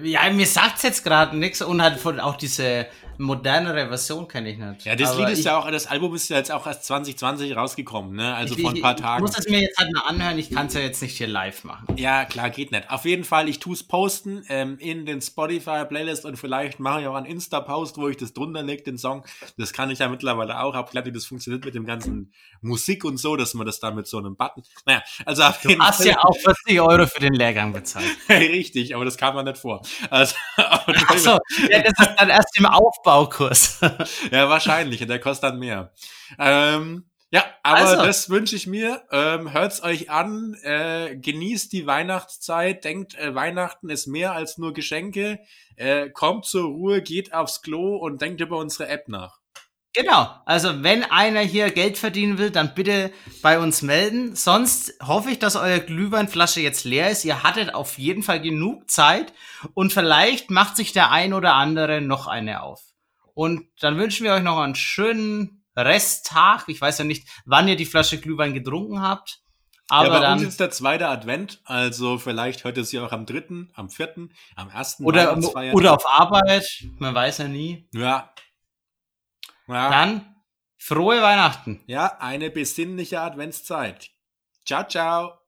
Ja, mir sagt es jetzt gerade nichts und halt von auch diese modernere Version kenne ich nicht. Ja, das Lied ist ich, ja auch, das Album ist ja jetzt auch erst 2020 rausgekommen, ne? Also ich, vor ein paar Tagen. Ich muss es mir jetzt halt mal anhören, ich kann es ja jetzt nicht hier live machen. Ja, klar, geht nicht. Auf jeden Fall, ich tue es posten ähm, in den Spotify-Playlist und vielleicht mache ich auch einen Insta-Post, wo ich das drunter lege, den Song. Das kann ich ja mittlerweile auch. Hab geglaubt, wie das funktioniert mit dem ganzen Musik und so, dass man das da mit so einem Button. Naja, also auf jeden du hast Fall. ja auch 40 Euro für den Lehrgang bezahlt. [LAUGHS] Richtig, aber das kam man nicht vor. Also, [LAUGHS] Achso, ja, das ist dann erst im Aufbaukurs. [LAUGHS] ja, wahrscheinlich. Der kostet dann mehr. Ähm, ja, aber also. das wünsche ich mir. Ähm, hört's euch an, äh, genießt die Weihnachtszeit, denkt, äh, Weihnachten ist mehr als nur Geschenke. Äh, kommt zur Ruhe, geht aufs Klo und denkt über unsere App nach. Genau. Also wenn einer hier Geld verdienen will, dann bitte bei uns melden. Sonst hoffe ich, dass eure Glühweinflasche jetzt leer ist. Ihr hattet auf jeden Fall genug Zeit und vielleicht macht sich der ein oder andere noch eine auf. Und dann wünschen wir euch noch einen schönen Resttag. Ich weiß ja nicht, wann ihr die Flasche Glühwein getrunken habt. Aber ja, bei dann, uns ist der zweite Advent, also vielleicht hört ihr sie auch am dritten, am vierten, am ersten. Oder, oder auf Arbeit, man weiß ja nie. Ja, ja. Dann frohe Weihnachten. Ja, eine besinnliche Adventszeit. Ciao, ciao.